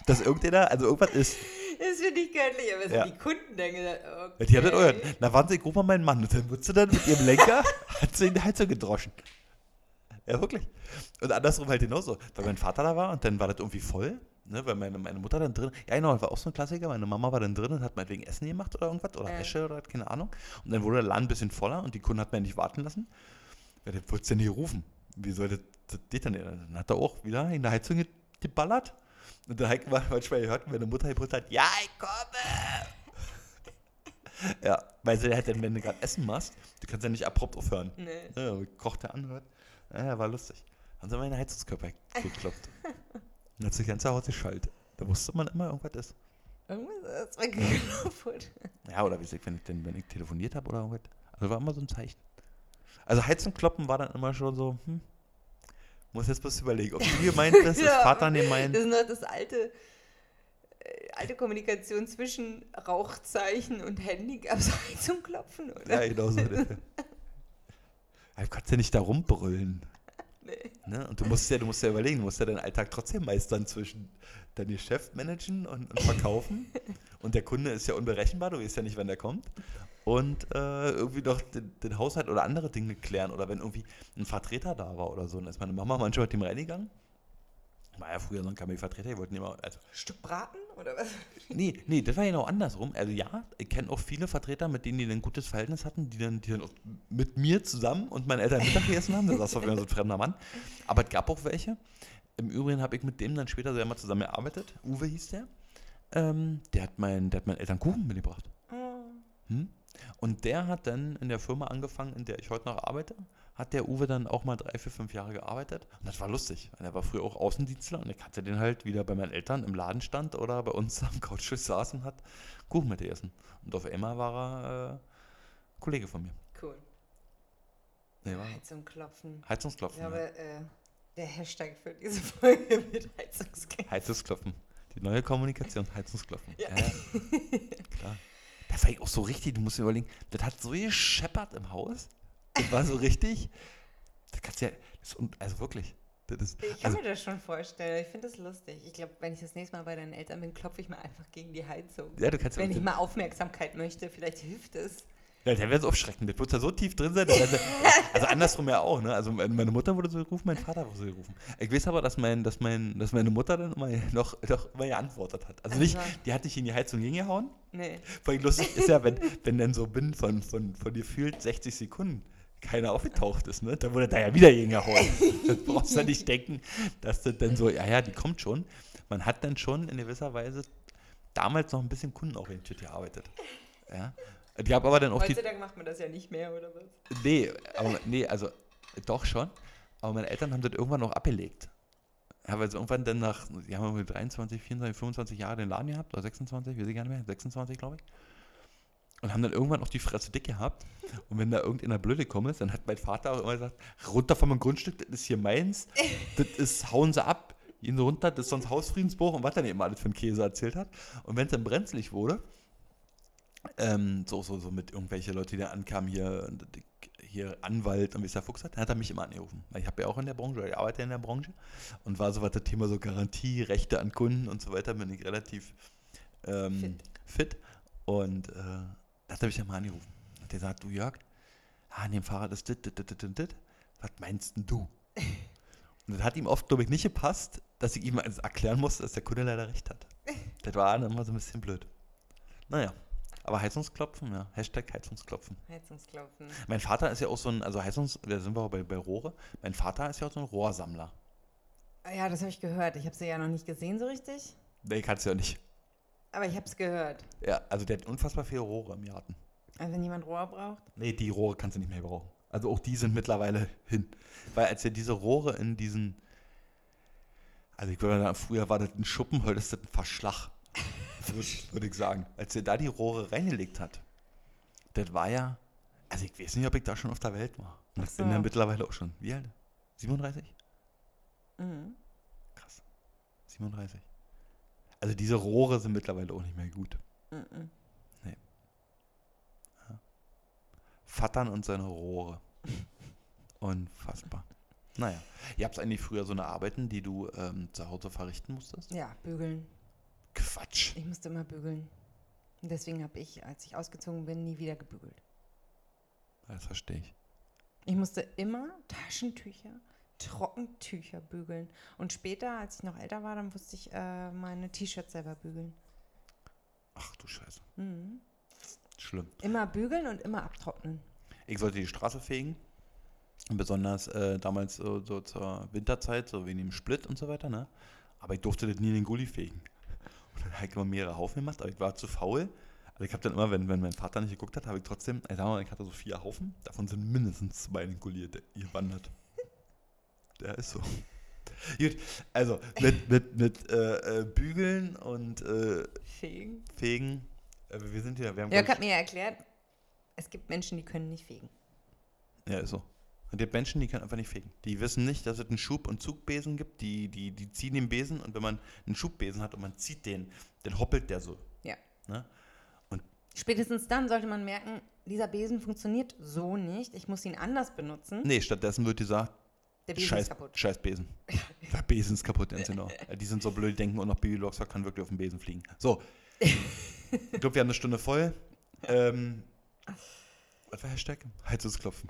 dass irgendjemand, also irgendwas ist. Das finde ich göttlich, aber Ja. die Kunden denken, okay. Ja, Die auch gehört. Na, warten Sie, ich rufe mal meinen Mann. Und dann wird sie dann mit ihrem Lenker, [LAUGHS] hat sie in die Heizung gedroschen. Ja, wirklich. Und andersrum halt genauso. Weil mein Vater da war und dann war das irgendwie voll. Ne, weil meine, meine Mutter dann drin, ja genau, das war auch so ein Klassiker, meine Mama war dann drin und hat meinetwegen Essen gemacht oder irgendwas oder Ja. Wäsche oder keine Ahnung. Und dann wurde der Laden ein bisschen voller und die Kunden hat man nicht warten lassen. Ja, das wurde ja nicht rufen. Wie soll das, das geht dann? Dann hat er auch wieder in der Heizung ge- geballert. Und dann hat man manchmal gehört, wenn meine Mutter gebrüllt hat, ja, ich komme. ja, weil sie halt dann, wenn du gerade Essen machst, du kannst ja nicht abrupt aufhören. Nee. Ja, kocht er anhört. Ja, war lustig. Haben sie mal in den Heizungskörper geklopft. Und hat sich ganz Haus geschaltet. Da wusste man immer, irgendwas ist. Irgendwas ist weggeklopft. Ja, oder wie gesagt, wenn ich, denn, wenn ich telefoniert habe oder irgendwas. Also war immer so ein Zeichen. Also Heizung kloppen war dann immer schon so, hm, muss jetzt bloß überlegen, ob [LAUGHS] du gemeint bist, ist Ja. Vater gemeint. Das ist noch das alte, äh, alte Kommunikation zwischen Rauchzeichen und Handy. Gab es zum Klopfen, oder? Ja, genau so. [LAUGHS] Du kannst ja nicht da rumbrüllen. Nee. Ne? Und du musst ja, du musst ja überlegen, du musst ja deinen Alltag trotzdem meistern zwischen dein Geschäft managen und, und verkaufen. [LAUGHS] und der Kunde ist ja unberechenbar, du weißt ja nicht, wann der kommt. Und äh, irgendwie noch den, den Haushalt oder andere Dinge klären. Oder wenn irgendwie ein Vertreter da war oder so. Dann ist meine Mama manchmal mit dem reingegangen. War ja früher so ein Kamelvertreter, die wollten immer, also Stück Braten, oder was? [LAUGHS] Nee, nee, das war genau andersrum. Also ja, ich kenne auch viele Vertreter, mit denen die ein gutes Verhältnis hatten, die dann, die dann mit mir zusammen und meinen Eltern Mittag gegessen haben. Das war so ein fremder Mann. Aber es gab auch welche. Im Übrigen habe ich mit dem dann später sehr mal zusammengearbeitet. Uwe hieß der. Ähm, der, hat mein, der hat meinen Eltern Kuchen mitgebracht. Oh. Hm? Und der hat dann in der Firma angefangen, in der ich heute noch arbeite, hat der Uwe dann auch mal drei, vier, fünf Jahre gearbeitet. Und das war lustig. weil Er war früher auch Außendienstler und ich hatte den halt wieder bei meinen Eltern im Laden stand oder bei uns [LAUGHS] am Couchtisch saß und hat Kuchen mit gegessen. Und auf einmal war er äh, Kollege von mir. Cool. Nee, war Heizung klopfen. Heizungsklopfen. Ich ja. glaube, äh, der Hashtag für diese Folge [LAUGHS] wird Heizungsklopfen. Heizungsklopfen. Die neue Kommunikation, Heizungsklopfen. Ja. ja klar. Das war ich auch so richtig, du musst dir überlegen, das hat so gescheppert im Haus. Das war so richtig. Das kannst du ja, das also wirklich. Das ist, Ich kann also, mir das schon vorstellen. Ich finde das lustig. Ich glaube, wenn ich das nächste Mal bei deinen Eltern bin, klopfe ich mal einfach gegen die Heizung. ja, du kannst Wenn ich mal Aufmerksamkeit möchte, vielleicht hilft es. Ja, der wäre so aufschrecken. Der wird da so tief drin sein. wär- [LAUGHS] Also andersrum ja auch, ne? Also meine Mutter wurde so gerufen, mein Vater wurde so gerufen. Ich weiß aber, dass, mein, dass, mein, dass meine Mutter dann immer [LAUGHS] noch, noch immer geantwortet hat. Also nicht, Also. die hat nicht in die Heizung hingehauen. Nee. Vor allem lustig ist ja, [LAUGHS] wenn, wenn dann so binnen von, von, von gefühlt 60 Sekunden keiner aufgetaucht ist, ne? Da wurde da ja wieder hingehauen. da brauchst du ja nicht denken, dass das dann so, ja, ja, die kommt schon. Man hat dann schon in gewisser Weise damals noch ein bisschen kundenorientiert gearbeitet. Ja. Die haben aber dann auch die. Heutzutage macht man das ja nicht mehr, oder was? Nee, aber, nee, also doch schon. Aber meine Eltern haben das irgendwann noch abgelegt. Weil sie irgendwann dann nach, die haben irgendwie 23, 24, 25 Jahre den Laden gehabt, oder 26, wir sehen gar nicht mehr, 26, glaube ich. Und haben dann irgendwann auch die Fresse dick gehabt. Und wenn da irgendeiner blöde gekommen ist, dann hat mein Vater auch immer gesagt, runter von meinem Grundstück, das ist hier meins, das ist, hauen sie ab, gehen sie runter, das ist sonst Hausfriedensbruch und was dann eben alles für einen Käse erzählt hat. Und wenn es dann brenzlig wurde, ähm, so, so, so mit irgendwelche Leute, die da ankamen, hier, hier Anwalt und wie es der Fuchs hat, dann hat er mich immer angerufen. Ich habe ja auch in der Branche, ich arbeite in der Branche und war so was das Thema so Garantie, Rechte an Kunden und so weiter, bin ich relativ ähm, fit. fit. Und äh, da hat er mich mal angerufen. Hat er gesagt, du Jörg, ah, an dem Fahrrad ist dit, dit, dit, dit, dit. Was meinst denn du? [LAUGHS] Und das hat ihm oft, glaube ich, nicht gepasst, dass ich ihm erklären musste, dass der Kunde leider recht hat. [LAUGHS] Das war dann immer so ein bisschen blöd. Naja. Aber Heizungsklopfen, ja. Hashtag Heizungsklopfen. Heizungsklopfen. Mein Vater ist ja auch so ein, also Heizungs, da sind wir auch bei, bei Rohre. Mein Vater ist ja auch so ein Rohrsammler. Ja, das habe ich gehört. Ich habe sie ja noch nicht gesehen so richtig. Nee, kannst du ja nicht. Aber ich habe es gehört. Ja, also der hat unfassbar viele Rohre im Garten. Also wenn jemand Rohre braucht? Nee, die Rohre kannst du nicht mehr brauchen. Also auch die sind mittlerweile hin. Weil als er diese Rohre in diesen, also ich würde sagen, früher war das ein Schuppen, heute ist das ein Verschlag würde ich sagen. Als er da die Rohre reingelegt hat, das war ja, also ich weiß nicht, ob ich da schon auf der Welt war. Ich so. bin ja mittlerweile auch schon, wie alt? 37? Mhm. Krass. 37. Also diese Rohre sind mittlerweile auch nicht mehr gut. Mhm. Nee. Ja. Vattern und seine Rohre. [LAUGHS] Unfassbar. Naja. Ihr habt eigentlich früher so eine Arbeiten, die du ähm, zu Hause verrichten musstest? Ja, bügeln. Quatsch. Ich musste immer bügeln. Und deswegen habe ich, als ich ausgezogen bin, nie wieder gebügelt. Das verstehe ich. Ich musste immer Taschentücher, Trockentücher bügeln. Und später, als ich noch älter war, dann musste ich äh, meine T-Shirts selber bügeln. Ach du Scheiße. Mhm. Schlimm. Immer bügeln und immer abtrocknen. Ich sollte die Straße fegen. Besonders äh, damals so, so, zur Winterzeit, so wegen dem Split und so weiter, ne? Aber ich durfte das nie in den Gully fegen. Und dann habe ich immer mehrere Haufen gemacht, aber ich war zu faul. Also ich habe dann immer, wenn, wenn mein Vater nicht geguckt hat, habe ich trotzdem, ich sag mal, ich hatte so vier Haufen, davon sind mindestens zwei ninkuliert, gewandert. [LAUGHS] Der ist so. Gut, also mit, mit, mit äh, äh, Bügeln und äh, Fegen. Fegen. Äh, wir sind ja, wir haben Jörg hat mir ja erklärt, es gibt Menschen, die können nicht fegen. Ja, ist so. Und die Menschen, die können einfach nicht fegen. Die wissen nicht, dass es einen Schub- und Zugbesen gibt. Die, die, die ziehen den Besen und wenn man einen Schubbesen hat und man zieht den, dann hoppelt der so. Ja. Ne? Und Spätestens dann sollte man merken, dieser Besen funktioniert so nicht. Ich muss ihn anders benutzen. Nee, stattdessen wird gesagt, der Besen scheiß, ist kaputt. Scheiß Besen. [LAUGHS] Der Besen ist kaputt, ganz genau. Die sind so blöd, die denken, und noch Baby Loxer kann wirklich auf den Besen fliegen. So. [LAUGHS] ich glaube, wir haben eine Stunde voll. Ähm, was war Hashtag? Heizungsklopfen.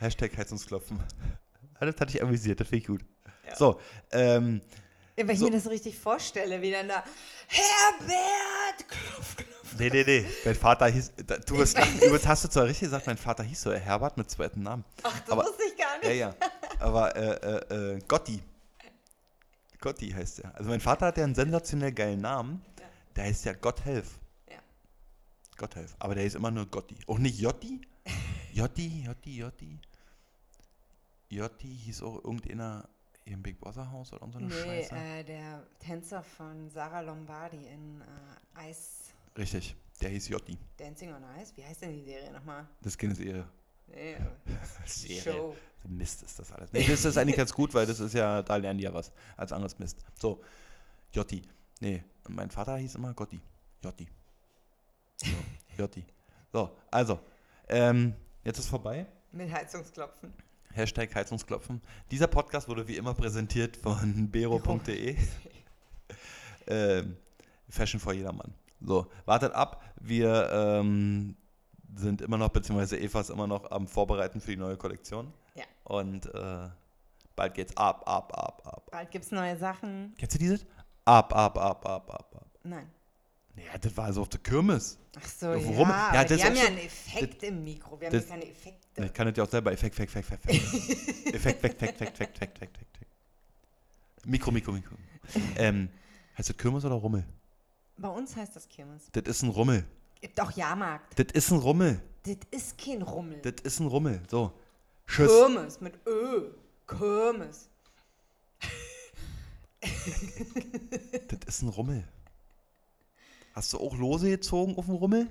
Heizungsklopfen. Hashtag Heizungsklopfen. [LAUGHS] Das hatte ich amüsiert, das finde ich gut. Ja. So, ähm, ja, weil ich so. mir das so richtig vorstelle, wie dann da, Herbert, klopf, klopf. Nee, nee, nee, mein Vater hieß, du wirst lachen, übrigens hast du zwar richtig gesagt, mein Vater hieß so Herbert mit zweiten Namen. Ach, das aber, wusste ich gar nicht. Ja, ja, aber äh, äh, äh, Gotti. Gotti heißt er. Also mein Vater hat ja einen sensationell geilen Namen, ja. der heißt ja Gotthelf. Gott helf. Aber der ist immer nur Gotti. Auch nicht Jotti? Jotti, Jotti, Jotti. Jotti hieß auch irgendeiner im Big Brother Haus oder so eine nee, Scheiße. Äh, der Tänzer von Sarah Lombardi in äh, Eis. Richtig, der hieß Jotti. Dancing on Ice? Wie heißt denn die Serie nochmal? Das ist keine Serie. Nee, [LAUGHS] Serie. Show. Mist ist das alles. Nee, das ist eigentlich ganz gut, weil das ist ja, da lernen die ja was als anderes Mist. So, Jotti. Nee, mein Vater hieß immer Gotti. Jotti. So, Jotti. So, also, ähm, jetzt ist vorbei. Mit Heizungsklopfen. Hashtag Heizungsklopfen. Dieser Podcast wurde wie immer präsentiert von [LAUGHS] bero.de. [LAUGHS] ähm, Fashion for jedermann. So, wartet ab. Wir ähm, sind immer noch, beziehungsweise Eva ist immer noch am Vorbereiten für die neue Kollektion. Ja. Und äh, bald geht's ab, ab, ab, ab. Bald gibt's neue Sachen. Kennst du dieses? Ab, ab, ab, ab, ab, ab. Nein. Ja, das war so auf der Kirmes. Ach so, Ja, ja. warum? aber Ja, das ist haben auch ja einen Effekt im Mikro. Wir haben das- hier keine Effekte. Ich kann das ja auch selber. Effekt, Effekt, Effekt, Effekt. Effekt, Effekt, Effekt, Effekt, Effekt, Effekt, Effekt, Effekt. Mikro, Mikro, Mikro. Ähm, heißt das Kirmes oder Rummel? Bei uns heißt das Kirmes. Das ist ein Rummel. Gibt auch Jahrmarkt. Das ist ein Rummel. Das ist kein Rummel. Das ist ein Rummel. So. Tschüss. Kirmes mit Ö. Kirmes. Das ist ein Rummel. Hast du auch Lose gezogen auf dem Rummel?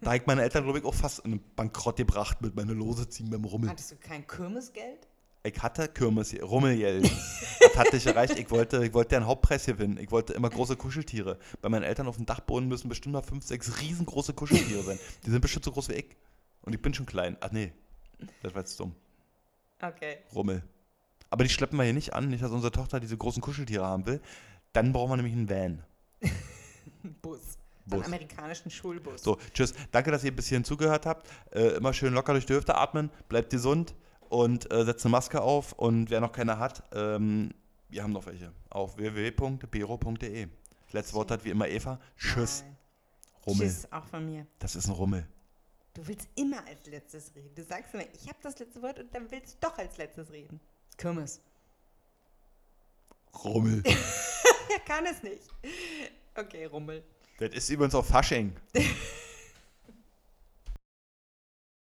Da hab ich meine Eltern, glaube ich, auch fast in den Bankrott gebracht mit meiner Lose ziehen beim Rummel. Hattest du kein Kirmesgeld? Ich hatte Kirmes, Rummelgeld. [LAUGHS] das hatte ich erreicht. Ich wollte, ich wollte einen Hauptpreis gewinnen. Ich wollte immer große Kuscheltiere. Bei meinen Eltern auf dem Dachboden müssen bestimmt mal fünf, sechs riesengroße Kuscheltiere sein. Die sind bestimmt so groß wie ich. Und ich bin schon klein. Ach nee, das war jetzt dumm. Okay. Rummel. Aber die schleppen wir hier nicht an, nicht, dass unsere Tochter diese großen Kuscheltiere haben will. Dann brauchen wir nämlich einen Van. Bus. So Bus. einen amerikanischen Schulbus. So, tschüss. Danke, dass ihr ein bisschen zugehört habt. Äh, immer schön locker durch die Hüfte atmen. Bleibt gesund und äh, setzt eine Maske auf. Und wer noch keine hat, ähm, wir haben noch welche. Auf www.bero.de. Letztes Wort hat wie immer Eva. Tschüss. Nein. Rummel. Tschüss, auch von mir. Das ist ein Rummel. Du willst immer als letztes reden. Du sagst immer, ich habe das letzte Wort und dann willst du doch als letztes reden. Kirmes. Rummel. [LAUGHS] Er kann es nicht. Okay, Rummel. das ist übrigens auch Fasching. [LAUGHS]